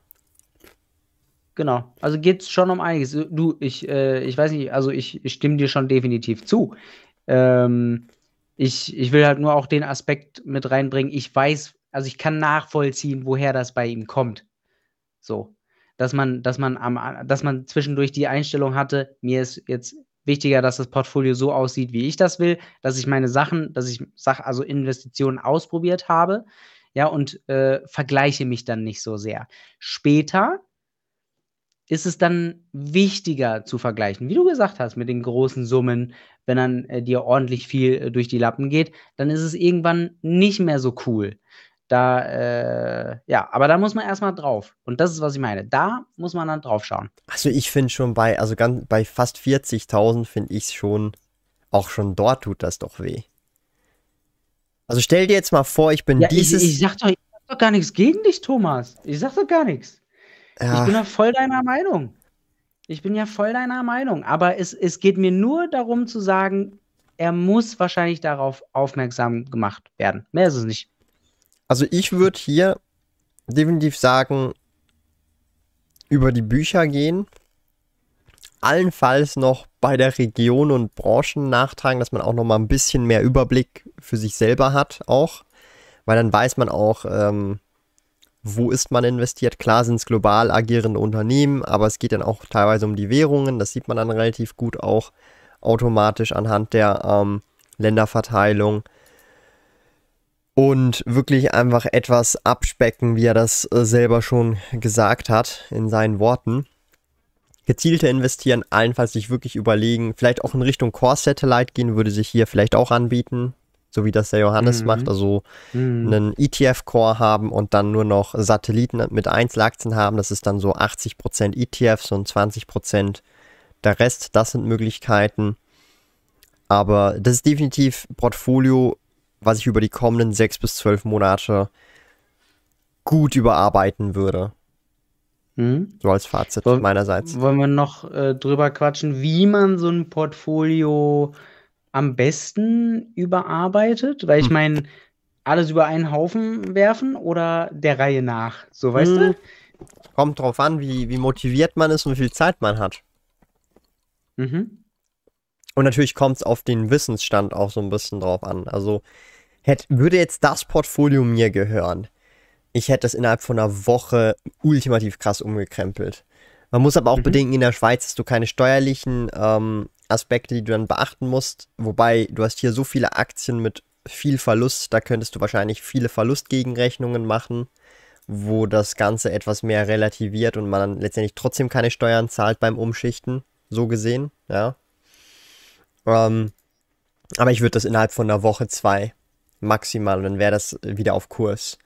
Genau, also geht es schon um einiges. Du, ich, äh, ich weiß nicht, also ich, ich, stimme dir schon definitiv zu. Ähm, ich, ich will halt nur auch den Aspekt mit reinbringen. Ich weiß, also ich kann nachvollziehen, woher das bei ihm kommt. So. Dass man, dass man am, dass man zwischendurch die Einstellung hatte, mir ist jetzt wichtiger, dass das Portfolio so aussieht, wie ich das will, dass ich meine Sachen, dass ich Sach also Investitionen ausprobiert habe, ja, und äh, vergleiche mich dann nicht so sehr. Später ist es dann wichtiger zu vergleichen. Wie du gesagt hast, mit den großen Summen, wenn dann äh, dir ordentlich viel äh, durch die Lappen geht, dann ist es irgendwann nicht mehr so cool. Da, äh, ja, aber da muss man erstmal drauf. Und das ist, was ich meine. Da muss man dann drauf schauen. Also ich finde schon bei, also ganz, bei fast 40.000 finde ich es schon, auch schon dort tut das doch weh. Also stell dir jetzt mal vor, ich bin ja, dieses. Ich, ich, sag doch, ich sag doch gar nichts gegen dich, Thomas. Ich sag doch gar nichts. Ja. Ich bin ja voll deiner Meinung. Ich bin ja voll deiner Meinung. Aber es, es geht mir nur darum zu sagen, er muss wahrscheinlich darauf aufmerksam gemacht werden. Mehr ist es nicht. Also ich würde hier definitiv sagen, über die Bücher gehen. Allenfalls noch bei der Region und Branchen nachtragen, dass man auch noch mal ein bisschen mehr Überblick für sich selber hat, auch. Weil dann weiß man auch, ähm, wo ist man investiert. Klar sind es global agierende Unternehmen, aber es geht dann auch teilweise um die Währungen. Das sieht man dann relativ gut auch automatisch anhand der ähm, Länderverteilung und wirklich einfach etwas abspecken, wie er das äh, selber schon gesagt hat in seinen Worten. Gezielte investieren, allenfalls sich wirklich überlegen, vielleicht auch in Richtung Core Satellite gehen, würde sich hier vielleicht auch anbieten, so wie das der Johannes mhm. macht, also mhm. einen ETF-Core haben und dann nur noch Satelliten mit Einzelaktien haben, das ist dann so 80% ETFs und 20% der Rest, das sind Möglichkeiten. Aber das ist definitiv Portfolio was ich über die kommenden sechs bis zwölf Monate gut überarbeiten würde. Mhm. So als Fazit Woll, meinerseits. Wollen wir noch äh, drüber quatschen, wie man so ein Portfolio am besten überarbeitet? Weil ich hm. meine, alles über einen Haufen werfen oder der Reihe nach? So, weißt hm. du? Kommt drauf an, wie, wie motiviert man ist und wie viel Zeit man hat. Mhm. Und natürlich kommt es auf den Wissensstand auch so ein bisschen drauf an. Also hätte, würde jetzt das Portfolio mir gehören, ich hätte es innerhalb von einer Woche ultimativ krass umgekrempelt. Man muss aber auch mhm. bedenken, in der Schweiz hast du keine steuerlichen ähm, Aspekte, die du dann beachten musst. Wobei du hast hier so viele Aktien mit viel Verlust, da könntest du wahrscheinlich viele Verlustgegenrechnungen machen, wo das Ganze etwas mehr relativiert und man dann letztendlich trotzdem keine Steuern zahlt beim Umschichten, so gesehen, ja. Ähm, aber ich würde das innerhalb von einer Woche, zwei maximal und dann wäre das wieder auf Kurs.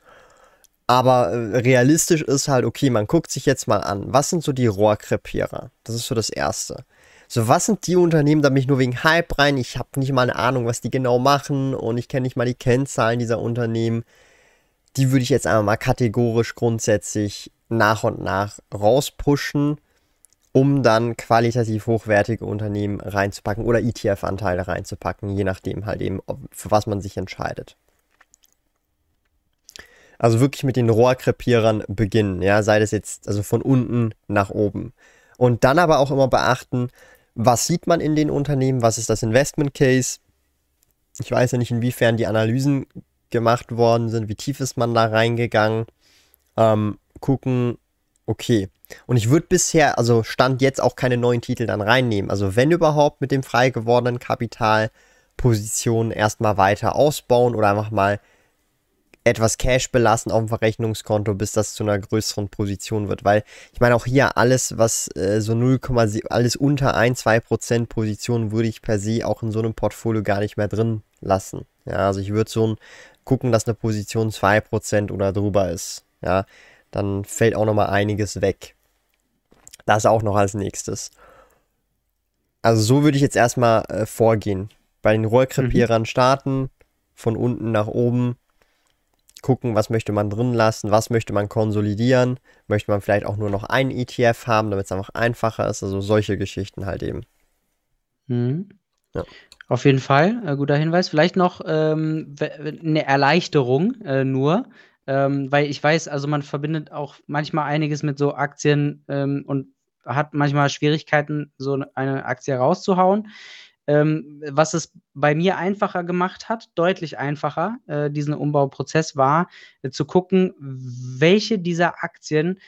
Aber äh, realistisch ist halt, okay, man guckt sich jetzt mal an, was sind so die Rohrkrepierer? Das ist so das Erste. So, was sind die Unternehmen, da bin ich nur wegen Hype rein, ich habe nicht mal eine Ahnung, was die genau machen und ich kenne nicht mal die Kennzahlen dieser Unternehmen. Die würde ich jetzt einfach mal kategorisch grundsätzlich nach und nach rauspushen, um dann qualitativ hochwertige Unternehmen reinzupacken oder ETF-Anteile reinzupacken, je nachdem halt eben, für was man sich entscheidet. Also wirklich mit den Rohrkrepierern beginnen, ja, sei das jetzt also von unten nach oben. Und dann aber auch immer beachten, was sieht man in den Unternehmen, was ist das Investment Case. Ich weiß ja nicht, inwiefern die Analysen gemacht worden sind, wie tief ist man da reingegangen. Ähm, gucken, okay. Und ich würde bisher, also Stand jetzt auch keine neuen Titel dann reinnehmen. Also wenn überhaupt mit dem frei gewordenen Kapital Positionen erstmal weiter ausbauen oder einfach mal etwas Cash belassen auf dem Verrechnungskonto, bis das zu einer größeren Position wird. Weil ich meine, auch hier alles, was äh, so 0, alles unter 1, 2% Positionen würde ich per se auch in so einem Portfolio gar nicht mehr drin lassen. Ja, also ich würde so ein, gucken, dass eine Position 2% oder drüber ist. Ja, dann fällt auch nochmal einiges weg. Das auch noch als nächstes. Also so würde ich jetzt erstmal äh, vorgehen. Bei den Rohrkrepierern mhm. starten, von unten nach oben gucken, was möchte man drin lassen, was möchte man konsolidieren, möchte man vielleicht auch nur noch einen ETF haben, damit es einfach einfacher ist, also solche Geschichten halt eben. Mhm. Ja. Auf jeden Fall, äh, guter Hinweis. Vielleicht noch ähm, eine Erleichterung äh, nur, ähm, weil ich weiß, also man verbindet auch manchmal einiges mit so Aktien ähm, und hat manchmal Schwierigkeiten, so eine Aktie rauszuhauen. Ähm, was es bei mir einfacher gemacht hat, deutlich einfacher, äh, diesen Umbauprozess war, äh, zu gucken, welche dieser Aktien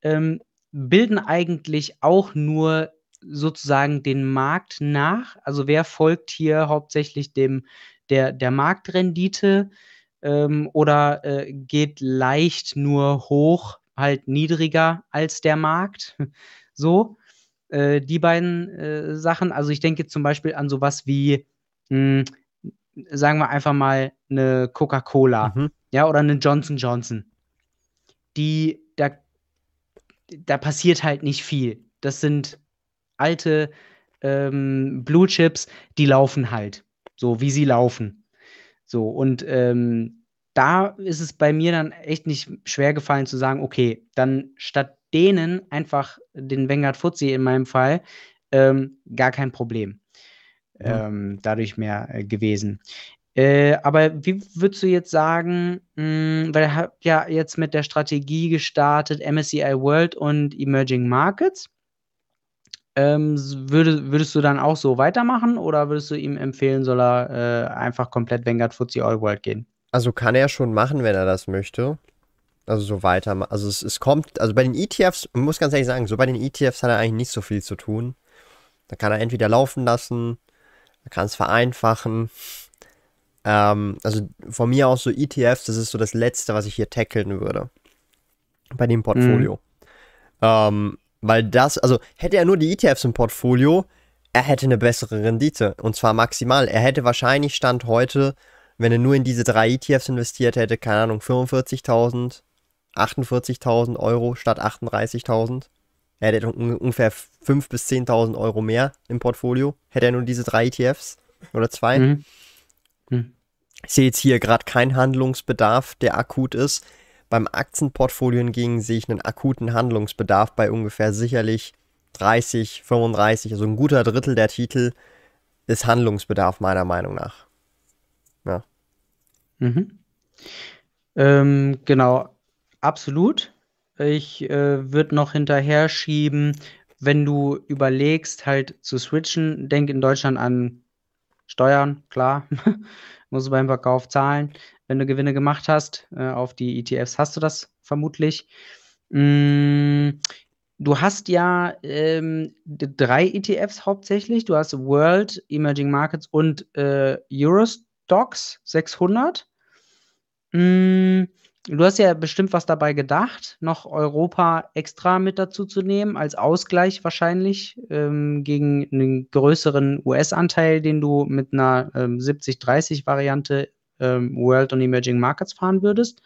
ähm, bilden eigentlich auch nur sozusagen den Markt nach. Also wer folgt hier hauptsächlich dem der, der Marktrendite ähm, oder äh, geht leicht nur hoch, halt niedriger als der Markt. so. Äh, die beiden äh, Sachen. Also ich denke zum Beispiel an sowas wie, mh, hm, sagen wir einfach mal, eine Coca-Cola, mhm. ja, oder eine Johnson Johnson. Die, da, da passiert halt nicht viel. Das sind alte ähm, Blue Chips, die laufen halt, so wie sie laufen. So, und ähm, da ist es bei mir dann echt nicht schwer gefallen zu sagen, okay, dann statt denen einfach den Vanguard Fuzzy in meinem Fall ähm, gar kein Problem. Ja. Ähm, dadurch mehr äh, gewesen. Äh, aber wie würdest du jetzt sagen, mh, hm, weil ihr habt ja jetzt mit der Strategie gestartet, MSCI World und Emerging Markets. Ähm, würde, würdest du dann auch so weitermachen oder würdest du ihm empfehlen, soll er äh, einfach komplett Vanguard FTSE All World gehen? Also kann er schon machen, wenn er das möchte. Also so weiter. Also es, es kommt, also bei den ETFs, man muss ganz ehrlich sagen, so bei den ETFs hat er eigentlich nicht so viel zu tun. Da kann er entweder laufen lassen, er kann es vereinfachen. Ähm, also von mir aus so ETFs, das ist so das Letzte, was ich hier tackeln würde. Bei dem Portfolio. Mhm. Ähm, weil das, also hätte er nur die ETFs im Portfolio, er hätte eine bessere Rendite. Und zwar maximal. Er hätte wahrscheinlich Stand heute, wenn er nur in diese drei ETFs investiert hätte, keine Ahnung, 45.000 48.000 Euro statt 38.000. Er hätte ungefähr 5.000 bis 10.000 Euro mehr im Portfolio. Hätte er nur diese drei ETFs oder zwei. Mhm. Mhm. Ich sehe jetzt hier gerade keinen Handlungsbedarf, der akut ist. Beim Aktienportfolio hingegen sehe ich einen akuten Handlungsbedarf bei ungefähr sicherlich 30, 35, also ein guter Drittel der Titel ist Handlungsbedarf meiner Meinung nach. Ja. Mhm. Ähm, genau. Absolut. Ich äh, würde noch hinterher schieben, wenn du überlegst, halt zu switchen, denk in Deutschland an Steuern, klar, musst du beim Verkauf zahlen. Wenn du Gewinne gemacht hast äh, auf die ETFs, hast du das vermutlich. Mm, du hast ja ähm, drei ETFs hauptsächlich. Du hast World, Emerging Markets und äh, Eurostox 600. Mm, Du hast ja bestimmt was dabei gedacht, noch Europa extra mit dazu zu nehmen, als Ausgleich wahrscheinlich ähm, gegen einen größeren US-Anteil, den du mit einer ähm, 70-30-Variante ähm, World und Emerging Markets fahren würdest.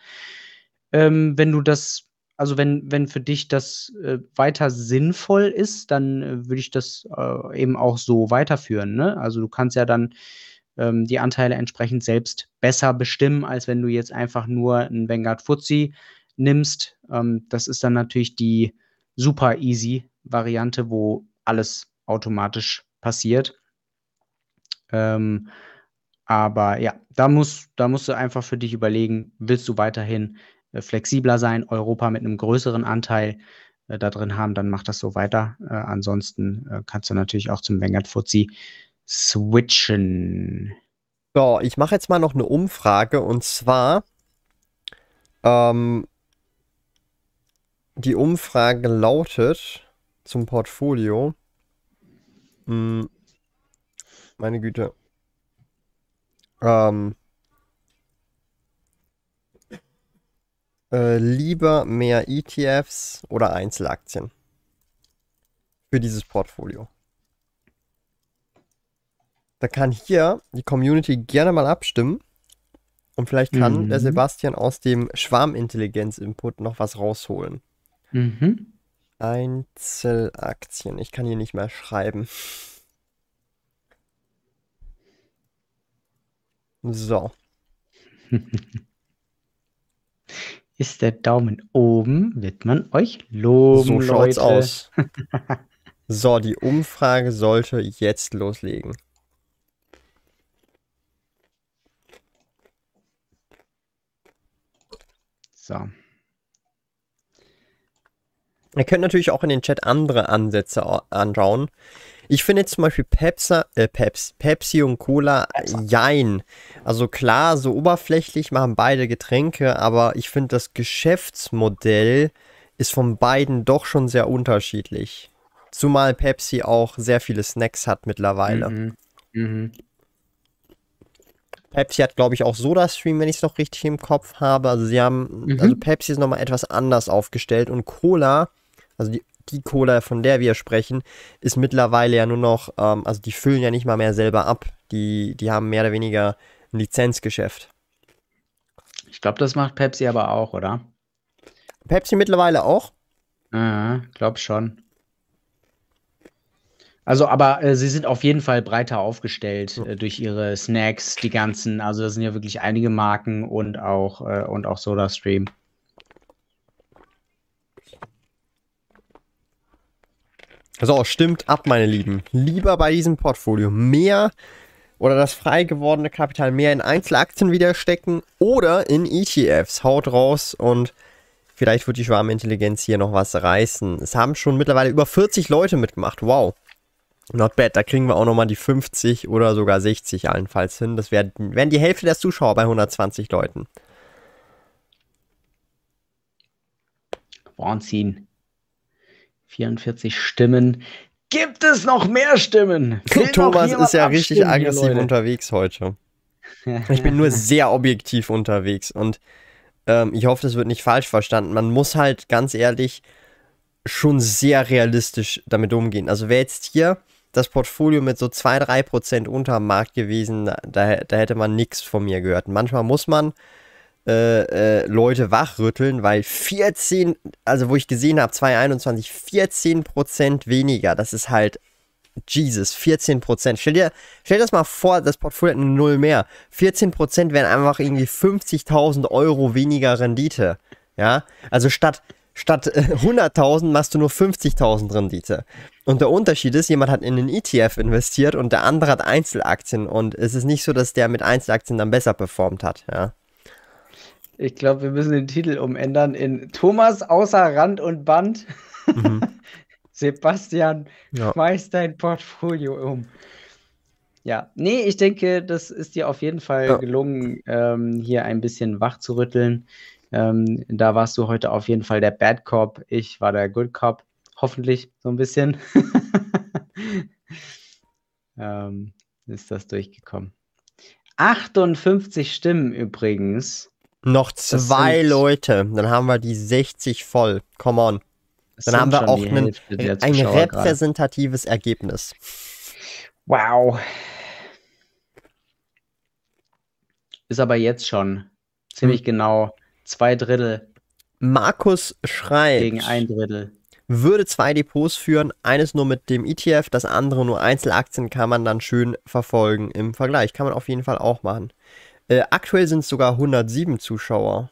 Ähm, wenn du das, also wenn, wenn für dich das äh, weiter sinnvoll ist, dann äh, würde ich das äh, eben auch so weiterführen. Ne? Also du kannst ja dann ähm, die Anteile entsprechend selbst besser bestimmen, als wenn du jetzt einfach nur einen Vanguard Fuzzy nimmst. Ähm, das ist dann natürlich die super easy Variante, wo alles automatisch passiert. Ähm, aber ja, da, muss, da musst du einfach für dich überlegen, willst du weiterhin äh, flexibler sein, Europa mit einem größeren Anteil äh, da drin haben, dann mach das so weiter. Äh, ansonsten äh, kannst du natürlich auch zum Vanguard Fuzzy switchen. So, ich mache jetzt mal noch eine Umfrage und zwar ähm, die Umfrage lautet zum Portfolio. Hm, meine Güte. Ähm, äh, lieber mehr ETFs oder Einzelaktien für dieses Portfolio. Da kann hier die Community gerne mal abstimmen. Und vielleicht kann mhm. der Sebastian aus dem Schwarmintelligenz-Input noch was rausholen. Mhm. Einzelaktien. Ich kann hier nicht mehr schreiben. So. Ist der Daumen oben, wird man euch loben, So schaut's Leute. aus. so, die Umfrage sollte jetzt loslegen. So. Ihr könnt natürlich auch in den Chat andere Ansätze anschauen. Ich finde zum Beispiel Pepsi, äh, Peps, Pepsi und Cola, jein. Also klar, so oberflächlich machen beide Getränke, aber ich finde das Geschäftsmodell ist von beiden doch schon sehr unterschiedlich. Zumal Pepsi auch sehr viele Snacks hat mittlerweile. Mhm. Mhm. Pepsi hat, glaube ich, auch Soda-Stream, wenn ich es noch richtig im Kopf habe. Also sie haben, mhm. also Pepsi ist nochmal etwas anders aufgestellt und Cola, also die die Cola, von der wir sprechen, ist mittlerweile ja nur noch, ähm, also die füllen ja nicht mal mehr selber ab. Die, die haben mehr oder weniger ein Lizenzgeschäft. Ich glaube, das macht Pepsi aber auch, oder? Pepsi mittlerweile auch? Ja, glaub schon. Also, aber äh, sie sind auf jeden Fall breiter aufgestellt äh, durch ihre Snacks, die ganzen. Also, das sind ja wirklich einige Marken und auch, äh, und auch SodaStream. So, stimmt ab, meine Lieben. Lieber bei diesem Portfolio mehr oder das frei gewordene Kapital mehr in Einzelaktien wieder stecken oder in ETFs. Haut raus und vielleicht wird die Schwarmintelligenz hier noch was reißen. Es haben schon mittlerweile über 40 Leute mitgemacht. Wow. Not bad. Da kriegen wir auch nochmal die 50 oder sogar 60 allenfalls hin. Das wären, wären die Hälfte der Zuschauer bei 120 Leuten. Wahnsinn. 44 Stimmen. Gibt es noch mehr Stimmen? Will Thomas ist ja richtig aggressiv hier, unterwegs heute. Ich bin nur sehr objektiv unterwegs und ähm, ich hoffe, das wird nicht falsch verstanden. Man muss halt ganz ehrlich schon sehr realistisch damit umgehen. Also wer jetzt hier das Portfolio mit so 2-3% unter dem Markt gewesen, da, da hätte man nichts von mir gehört. Manchmal muss man äh, äh, Leute wachrütteln, weil 14, also wo ich gesehen habe, 2021, 14% weniger, das ist halt Jesus, 14%. Stell dir, stell dir das mal vor, das Portfolio hat eine Null mehr. 14% wären einfach irgendwie 50.000 Euro weniger Rendite. Ja, also statt, statt 100.000 äh, machst du nur 50.000 Rendite. Und der Unterschied ist, jemand hat in einen ETF investiert und der andere hat Einzelaktien und es ist nicht so, dass der mit Einzelaktien dann besser performt hat. Ja. Ich glaube, wir müssen den Titel umändern in Thomas außer Rand und Band. Mhm. Sebastian, ja. schmeiß dein Portfolio um. Ja, nee, ich denke, das ist dir auf jeden Fall ja. gelungen, ähm, hier ein bisschen wach zu rütteln. Ähm, da warst du heute auf jeden Fall der Bad Cop. Ich war der Good Cop. Hoffentlich so ein bisschen. ähm, ist das durchgekommen. 58 Stimmen übrigens. Noch zwei Leute, dann haben wir die 60 voll. Come on. Dann haben wir auch einen, ein repräsentatives gerade. Ergebnis. Wow. Ist aber jetzt schon ziemlich hm. genau zwei Drittel. Markus schreibt. Gegen ein Drittel. Würde zwei Depots führen, eines nur mit dem ETF, das andere nur Einzelaktien, kann man dann schön verfolgen im Vergleich. Kann man auf jeden Fall auch machen. Äh, aktuell sind es sogar 107 Zuschauer.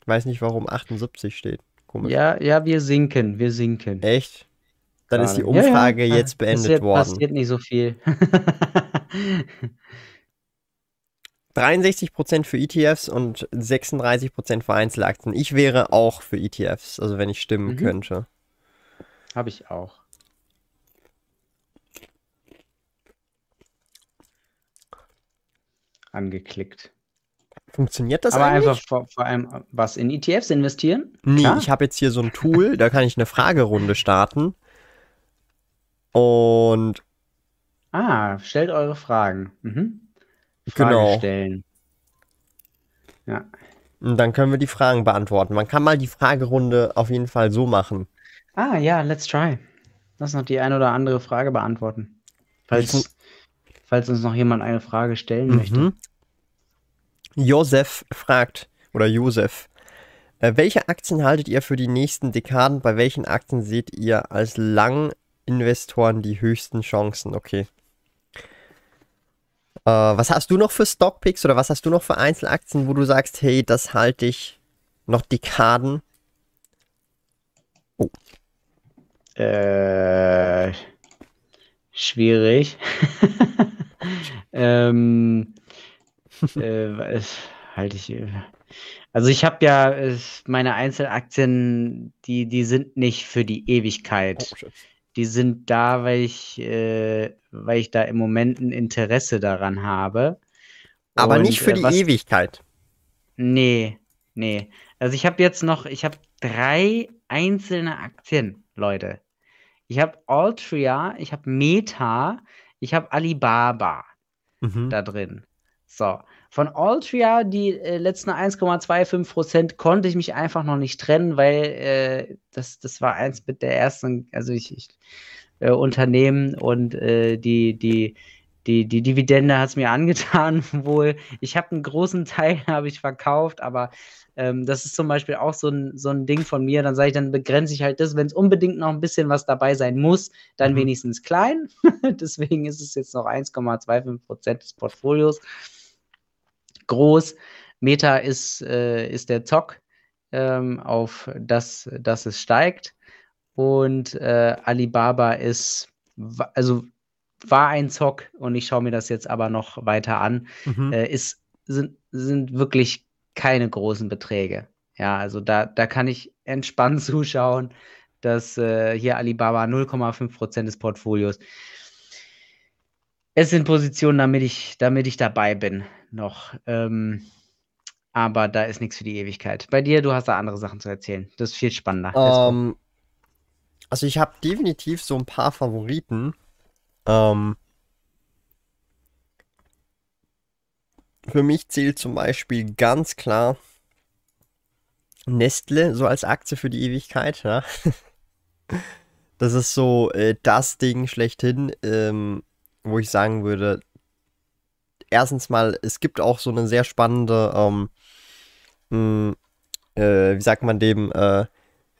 Ich weiß nicht, warum 78 steht. Komisch. Ja, ja, wir sinken, wir sinken. Echt? Dann ist die Umfrage ja, ja. jetzt beendet passiert, worden. Passiert nicht so viel. 63% für ETFs und 36% für Einzelaktien. Ich wäre auch für ETFs, also wenn ich stimmen mhm. könnte. Habe ich auch. Angeklickt. Funktioniert das Aber eigentlich? einfach vor, vor, allem was in ETFs investieren? Nee, Klar? ich habe jetzt hier so ein Tool, da kann ich eine Fragerunde starten. Und. Ah, stellt eure Fragen. Mhm. Frage genau. stellen. Ja. Und dann können wir die Fragen beantworten. Man kann mal die Fragerunde auf jeden Fall so machen. Ah, ja, let's try. Lass noch die eine oder andere Frage beantworten. Falls, falls uns noch jemand eine Frage stellen mhm. möchte. Josef fragt, oder Josef, äh, welche Aktien haltet ihr für die nächsten Dekaden? Bei welchen Aktien seht ihr als Langinvestoren die höchsten Chancen? Okay. Äh, was hast du noch für Stockpicks oder was hast du noch für Einzelaktien, wo du sagst, hey, das halte ich noch Dekaden? Oh. Äh, schwierig. ähm, äh, halte ich. Äh, also ich habe ja meine Einzelaktien, die, die sind nicht für die Ewigkeit. Oh, die sind da, weil ich, äh, weil ich da im Moment ein Interesse daran habe. Aber Und, nicht für äh, die was, Ewigkeit. Nee, nee. Also ich habe jetzt noch, ich habe drei einzelne Aktien, Leute. Ich habe Altria, ich habe Meta, ich habe Alibaba mhm. da drin. So. Von Altria, die äh, letzten 1,25 Prozent, konnte ich mich einfach noch nicht trennen, weil äh, das, das war eins mit der ersten, also ich, ich äh, Unternehmen und äh, die, die, die, die Dividende hat es mir angetan wohl. Ich habe einen großen Teil habe ich verkauft, aber ähm, das ist zum Beispiel auch so ein, so ein Ding von mir. Dann sage ich, dann begrenze ich halt das, wenn es unbedingt noch ein bisschen was dabei sein muss, dann mhm. wenigstens klein. Deswegen ist es jetzt noch 1,25 Prozent des Portfolios groß. Meta ist, äh, ist der Zock, ähm, auf das, dass es steigt. Und äh, Alibaba ist, also war ein Zock und ich schaue mir das jetzt aber noch weiter an, mhm. äh, ist, sind, sind wirklich keine großen Beträge. Ja, also da, da kann ich entspannt zuschauen, dass äh, hier Alibaba 0,5% des Portfolios. Es sind Positionen, damit ich, damit ich dabei bin noch. Ähm, aber da ist nichts für die Ewigkeit. Bei dir, du hast da andere Sachen zu erzählen. Das ist viel spannender. Um, ähm, also ich habe definitiv so ein paar Favoriten. Ähm, für mich zählt zum Beispiel ganz klar Nestle so als Aktie für die Ewigkeit. Ja? das ist so äh, das Ding schlechthin, ähm, wo ich sagen würde, erstens mal, es gibt auch so eine sehr spannende, ähm, mh, äh, wie sagt man dem, äh,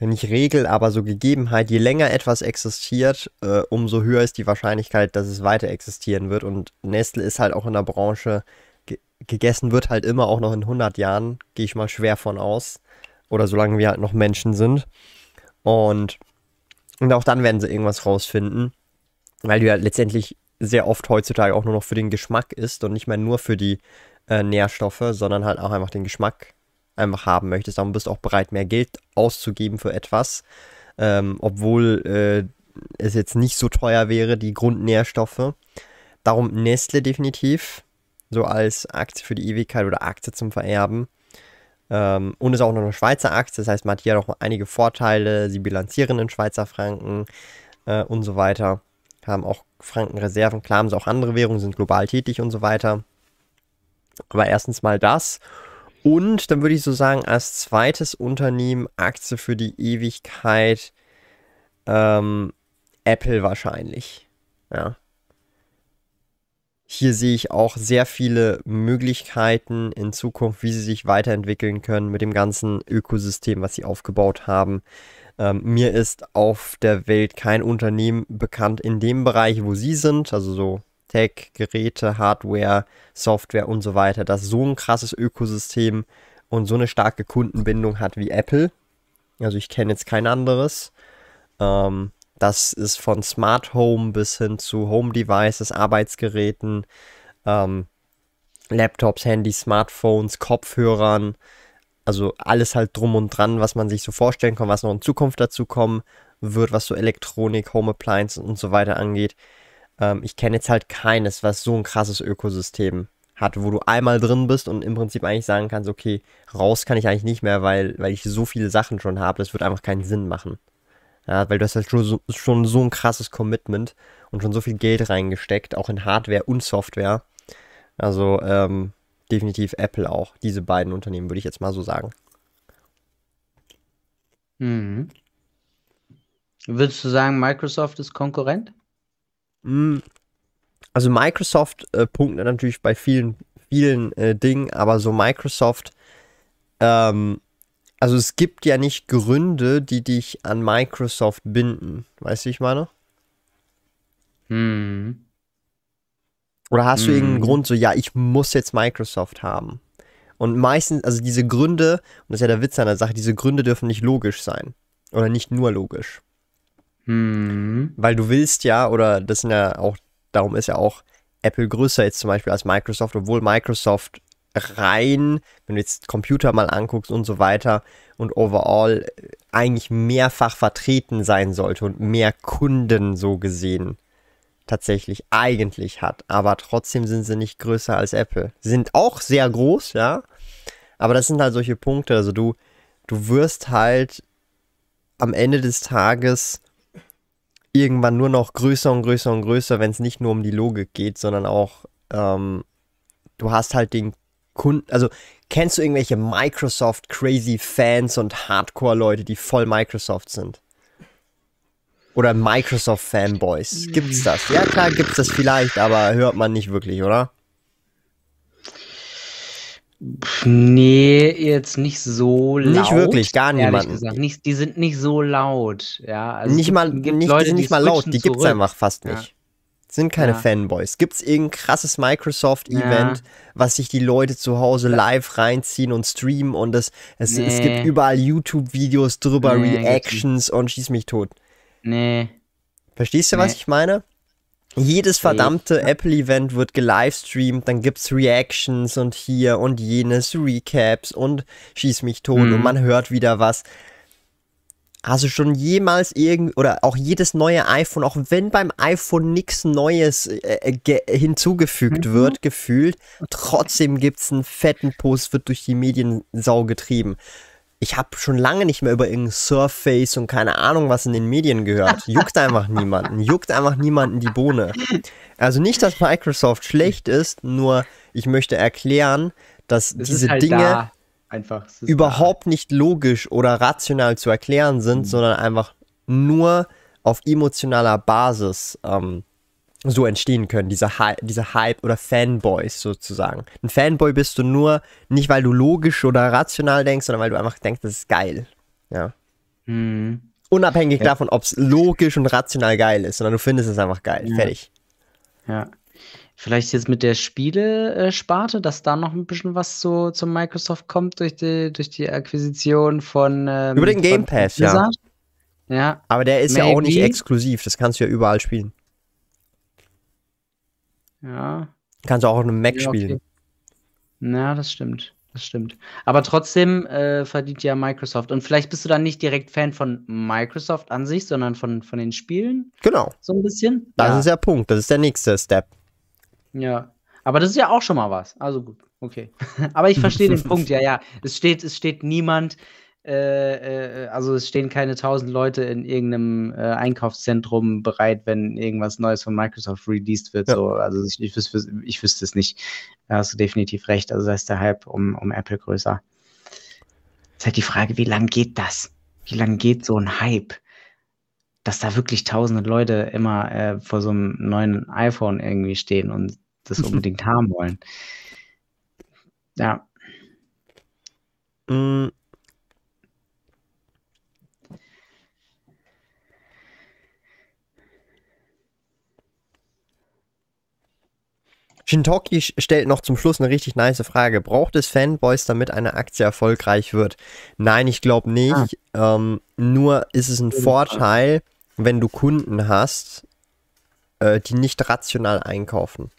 nicht Regel, aber so Gegebenheit, je länger etwas existiert, äh, umso höher ist die Wahrscheinlichkeit, dass es weiter existieren wird. Und Nestle ist halt auch in der Branche, ge gegessen wird halt immer auch noch in 100 Jahren, gehe ich mal schwer von aus. Oder solange wir halt noch Menschen sind. Und, und auch dann werden sie irgendwas rausfinden. Weil du ja letztendlich sehr oft heutzutage auch nur noch für den Geschmack ist und nicht mehr nur für die äh, Nährstoffe, sondern halt auch einfach den Geschmack einfach haben möchtest. Darum bist du auch bereit, mehr Geld auszugeben für etwas, ähm, obwohl äh, es jetzt nicht so teuer wäre, die Grundnährstoffe. Darum Nestle definitiv, so als Aktie für die Ewigkeit oder Aktie zum Vererben. Ähm, und ist auch noch eine Schweizer Aktie, das heißt, man hat hier noch einige Vorteile. Sie bilanzieren in Schweizer Franken äh, und so weiter haben auch Frankenreserven, klar haben sie auch andere Währungen, sind global tätig und so weiter. Aber erstens mal das. Und dann würde ich so sagen, als zweites Unternehmen Aktie für die Ewigkeit ähm, Apple wahrscheinlich. Ja. hier sehe ich auch sehr viele Möglichkeiten in Zukunft, wie sie sich weiterentwickeln können mit dem ganzen Ökosystem, was sie aufgebaut haben. Ähm, mir ist auf der Welt kein Unternehmen bekannt in dem Bereich, wo sie sind, also so Tech, Geräte, Hardware, Software und so weiter, das so ein krasses Ökosystem und so eine starke Kundenbindung hat wie Apple. Also ich kenne jetzt kein anderes. Ähm, das ist von Smart Home bis hin zu Home Devices, Arbeitsgeräten, ähm, Laptops, Handys, Smartphones, Kopfhörern. Also alles halt drum und dran, was man sich so vorstellen kann, was noch in Zukunft dazu kommen wird, was so Elektronik, Home Appliances und so weiter angeht. Ähm, ich kenne jetzt halt keines, was so ein krasses Ökosystem hat, wo du einmal drin bist und im Prinzip eigentlich sagen kannst, okay, raus kann ich eigentlich nicht mehr, weil, weil ich so viele Sachen schon habe, das wird einfach keinen Sinn machen. Ja, weil du hast halt schon so, schon so ein krasses Commitment und schon so viel Geld reingesteckt, auch in Hardware und Software. Also ähm, definitiv Apple auch. Diese beiden Unternehmen würde ich jetzt mal so sagen. Mhm. Würdest du sagen, Microsoft ist Konkurrent? Hm, also Microsoft äh, punktet natürlich bei vielen, vielen äh, Dingen, aber so Microsoft ähm, also es gibt ja nicht Gründe, die dich an Microsoft binden. Weißt du, wie ich meine? Hm. Oder hast hm. du irgendeinen hm. Grund, so, ja, ich muss jetzt Microsoft haben? Und meistens, also diese Gründe, und das ist ja der Witz an der Sache, diese Gründe dürfen nicht logisch sein. Oder nicht nur logisch. Hm. Weil du willst ja, oder das sind ja auch, darum ist ja auch Apple größer jetzt zum Beispiel als Microsoft, obwohl Microsoft rein, wenn du jetzt Computer mal anguckst und so weiter und overall eigentlich mehrfach vertreten sein sollte und mehr Kunden so gesehen tatsächlich eigentlich hat. Aber trotzdem sind sie nicht größer als Apple. Sind auch sehr groß, ja. Aber das sind halt solche Punkte. Also du, du wirst halt am Ende des Tages irgendwann nur noch größer und größer und größer, wenn es nicht nur um die Logik geht, sondern auch ähm, du hast halt den Kunden, also kennst du irgendwelche Microsoft Crazy Fans und Hardcore Leute, die voll Microsoft sind? Oder Microsoft Fanboys? Gibt's das? Ja klar, gibt's das vielleicht, aber hört man nicht wirklich, oder? Nee, jetzt nicht so laut. Nicht wirklich, gar niemand. Nicht, die sind nicht so laut, ja. Also nicht mal, nicht, Leute, die sind nicht mal laut, die gibt's zurück. einfach fast nicht. Ja. Sind keine ja. Fanboys. Gibt es irgendein krasses Microsoft-Event, ja. was sich die Leute zu Hause live reinziehen und streamen und es, es, nee. es gibt überall YouTube-Videos drüber, nee, Reactions und schieß mich tot. Nee. Verstehst du, nee. was ich meine? Jedes verdammte Apple-Event wird gelivestreamt, dann gibt's Reactions und hier und jenes, Recaps und schieß mich tot mhm. und man hört wieder was. Hast du schon jemals irgend oder auch jedes neue iPhone, auch wenn beim iPhone nichts Neues äh, äh hinzugefügt mhm. wird, gefühlt, trotzdem gibt es einen fetten Post, wird durch die Mediensau getrieben. Ich habe schon lange nicht mehr über irgendein Surface und keine Ahnung was in den Medien gehört. Juckt einfach niemanden. Juckt einfach niemanden die Bohne. Also nicht, dass Microsoft schlecht ist, nur ich möchte erklären, dass es diese halt Dinge. Da einfach überhaupt da. nicht logisch oder rational zu erklären sind, mhm. sondern einfach nur auf emotionaler Basis ähm, so entstehen können, diese, Hi diese Hype oder Fanboys sozusagen. Ein Fanboy bist du nur nicht, weil du logisch oder rational denkst, sondern weil du einfach denkst, das ist geil. Ja. Mhm. Unabhängig ja. davon, ob es logisch und rational geil ist, sondern du findest es einfach geil. Ja. Fertig. Ja. Vielleicht jetzt mit der Spiele-Sparte, dass da noch ein bisschen was zu, zu Microsoft kommt durch die, durch die Akquisition von. Ähm, Über den Game Pass, ja. Ja. Aber der ist Maybe. ja auch nicht exklusiv, das kannst du ja überall spielen. Ja. Kannst du auch auf einem Mac ja, okay. spielen. Ja, das stimmt. Das stimmt. Aber trotzdem äh, verdient ja Microsoft. Und vielleicht bist du dann nicht direkt Fan von Microsoft an sich, sondern von, von den Spielen. Genau. So ein bisschen. Das ja. ist der Punkt. Das ist der nächste Step. Ja. Aber das ist ja auch schon mal was. Also gut, okay. Aber ich verstehe den Punkt, ja, ja. Es steht, es steht niemand, äh, äh, also es stehen keine tausend Leute in irgendeinem äh, Einkaufszentrum bereit, wenn irgendwas Neues von Microsoft released wird. Ja. So. Also ich, ich, wüs ich wüsste es nicht. Da hast du definitiv recht. Also da ist der Hype um, um Apple größer. Ist halt die Frage, wie lange geht das? Wie lange geht so ein Hype? dass da wirklich tausende Leute immer äh, vor so einem neuen iPhone irgendwie stehen und das unbedingt haben wollen. Ja. Shintoki stellt noch zum Schluss eine richtig nice Frage. Braucht es Fanboys, damit eine Aktie erfolgreich wird? Nein, ich glaube nicht. Ah. Ähm, nur ist es ein Vorteil, wenn du Kunden hast, äh, die nicht rational einkaufen.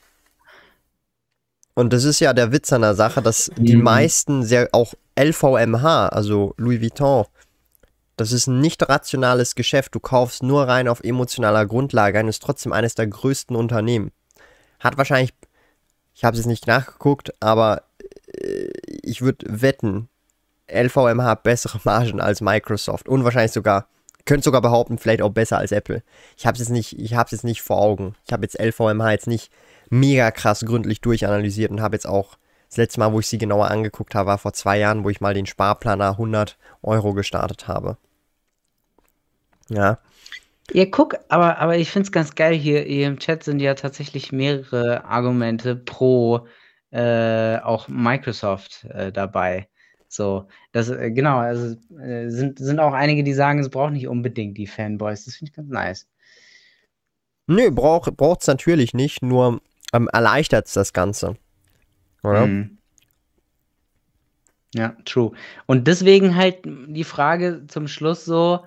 Und das ist ja der Witz an der Sache, dass die mhm. meisten sehr auch LVMH, also Louis Vuitton, das ist ein nicht rationales Geschäft. Du kaufst nur rein auf emotionaler Grundlage und ist trotzdem eines der größten Unternehmen. Hat wahrscheinlich ich habe es nicht nachgeguckt, aber äh, ich würde wetten, LVMH hat bessere Margen als Microsoft und wahrscheinlich sogar, könnte sogar behaupten, vielleicht auch besser als Apple. Ich habe es jetzt nicht, jetzt nicht vor Augen. Ich habe jetzt LVMH jetzt nicht mega krass gründlich durchanalysiert und habe jetzt auch das letzte Mal, wo ich sie genauer angeguckt habe, war vor zwei Jahren, wo ich mal den Sparplaner 100 Euro gestartet habe. Ja. Ja, guck, aber, aber ich finde es ganz geil hier, hier im Chat sind ja tatsächlich mehrere Argumente pro äh, auch Microsoft äh, dabei. So, das, äh, genau, also äh, sind, sind auch einige, die sagen, es braucht nicht unbedingt die Fanboys. Das finde ich ganz nice. Nö, braucht es natürlich nicht, nur ähm, erleichtert es das Ganze. Oder? Mhm. Ja, true. Und deswegen halt die Frage zum Schluss so,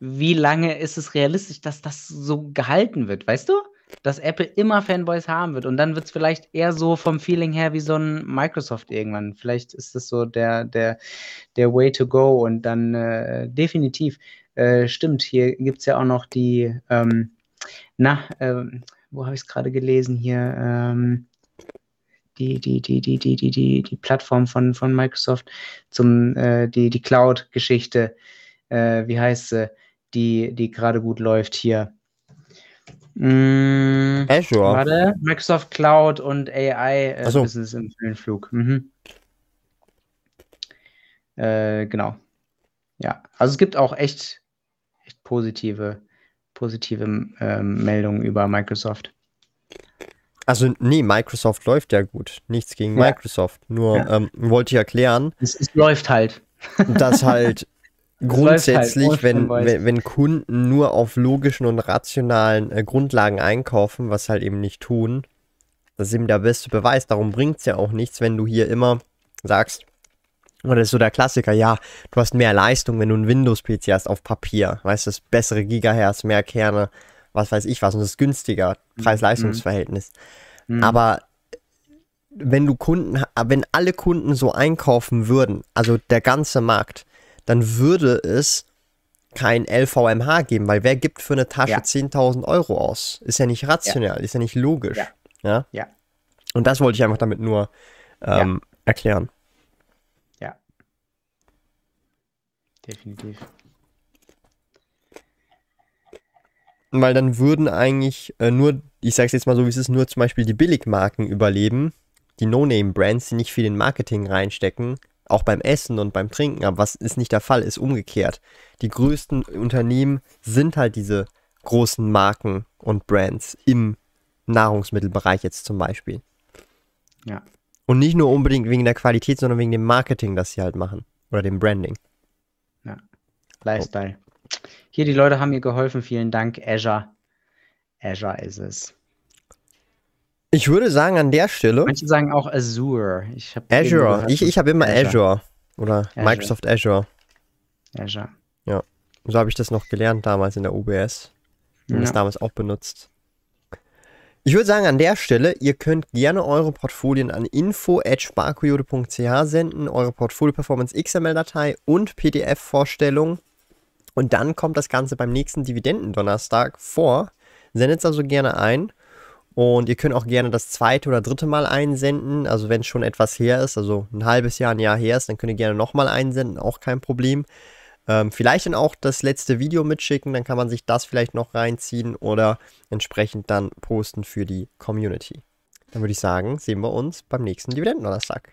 wie lange ist es realistisch, dass das so gehalten wird, weißt du? Dass Apple immer Fanboys haben wird und dann wird es vielleicht eher so vom Feeling her wie so ein Microsoft irgendwann. Vielleicht ist das so der, der, der Way to go und dann äh, definitiv äh, stimmt. Hier gibt es ja auch noch die, ähm, na, äh, wo habe ich es gerade gelesen hier? Ähm, die, die, die, die, die, die, die, die Plattform von, von Microsoft zum, äh, die, die Cloud-Geschichte. Äh, wie heißt sie? Die, die gerade gut läuft hier. Mm, Azure. Warte, Microsoft Cloud und AI äh, so. Business im Höhenflug. Mhm. Äh, genau. Ja, also es gibt auch echt, echt positive, positive ähm, Meldungen über Microsoft. Also nee, Microsoft läuft ja gut. Nichts gegen ja. Microsoft. Nur ja. ähm, wollte ich erklären. Es, es läuft halt. dass halt grundsätzlich, halt wenn, wenn, wenn, Kunden nur auf logischen und rationalen äh, Grundlagen einkaufen, was halt eben nicht tun, das ist eben der beste Beweis. Darum bringt es ja auch nichts, wenn du hier immer sagst, oder das ist so der Klassiker, ja, du hast mehr Leistung, wenn du einen Windows-PC hast auf Papier. Weißt du, bessere Gigahertz, mehr Kerne, was weiß ich was, und das ist günstiger, mhm. Preis-Leistungs-Verhältnis. Mhm. Aber wenn du Kunden, wenn alle Kunden so einkaufen würden, also der ganze Markt, dann würde es kein LVMH geben, weil wer gibt für eine Tasche ja. 10.000 Euro aus? Ist ja nicht rational, ja. ist ja nicht logisch. Ja. ja. Und das wollte ich einfach damit nur ähm, erklären. Ja. Definitiv. Weil dann würden eigentlich äh, nur, ich sag's jetzt mal so, wie es ist, nur zum Beispiel die Billigmarken überleben, die No-Name-Brands, die nicht viel in Marketing reinstecken, auch beim Essen und beim Trinken, aber was ist nicht der Fall, ist umgekehrt. Die größten Unternehmen sind halt diese großen Marken und Brands im Nahrungsmittelbereich jetzt zum Beispiel. Ja. Und nicht nur unbedingt wegen der Qualität, sondern wegen dem Marketing, das sie halt machen. Oder dem Branding. Ja. Lifestyle. Hier, die Leute haben mir geholfen. Vielen Dank, Azure. Azure ist es. Ich würde sagen, an der Stelle. Manche sagen auch Azure. Ich Azure. Ich, ich habe immer Azure. Azure. Oder Azure. Microsoft Azure. Azure. Ja. So habe ich das noch gelernt damals in der UBS. Und ja. das damals auch benutzt. Ich würde sagen, an der Stelle, ihr könnt gerne eure Portfolien an info.sparkoyote.ch senden, eure Portfolio-Performance XML-Datei und PDF-Vorstellung. Und dann kommt das Ganze beim nächsten Dividendendonnerstag vor. Sendet es also gerne ein. Und ihr könnt auch gerne das zweite oder dritte Mal einsenden. Also wenn schon etwas her ist, also ein halbes Jahr, ein Jahr her ist, dann könnt ihr gerne nochmal einsenden, auch kein Problem. Ähm, vielleicht dann auch das letzte Video mitschicken, dann kann man sich das vielleicht noch reinziehen oder entsprechend dann posten für die Community. Dann würde ich sagen, sehen wir uns beim nächsten Dividenden-Donnerstag.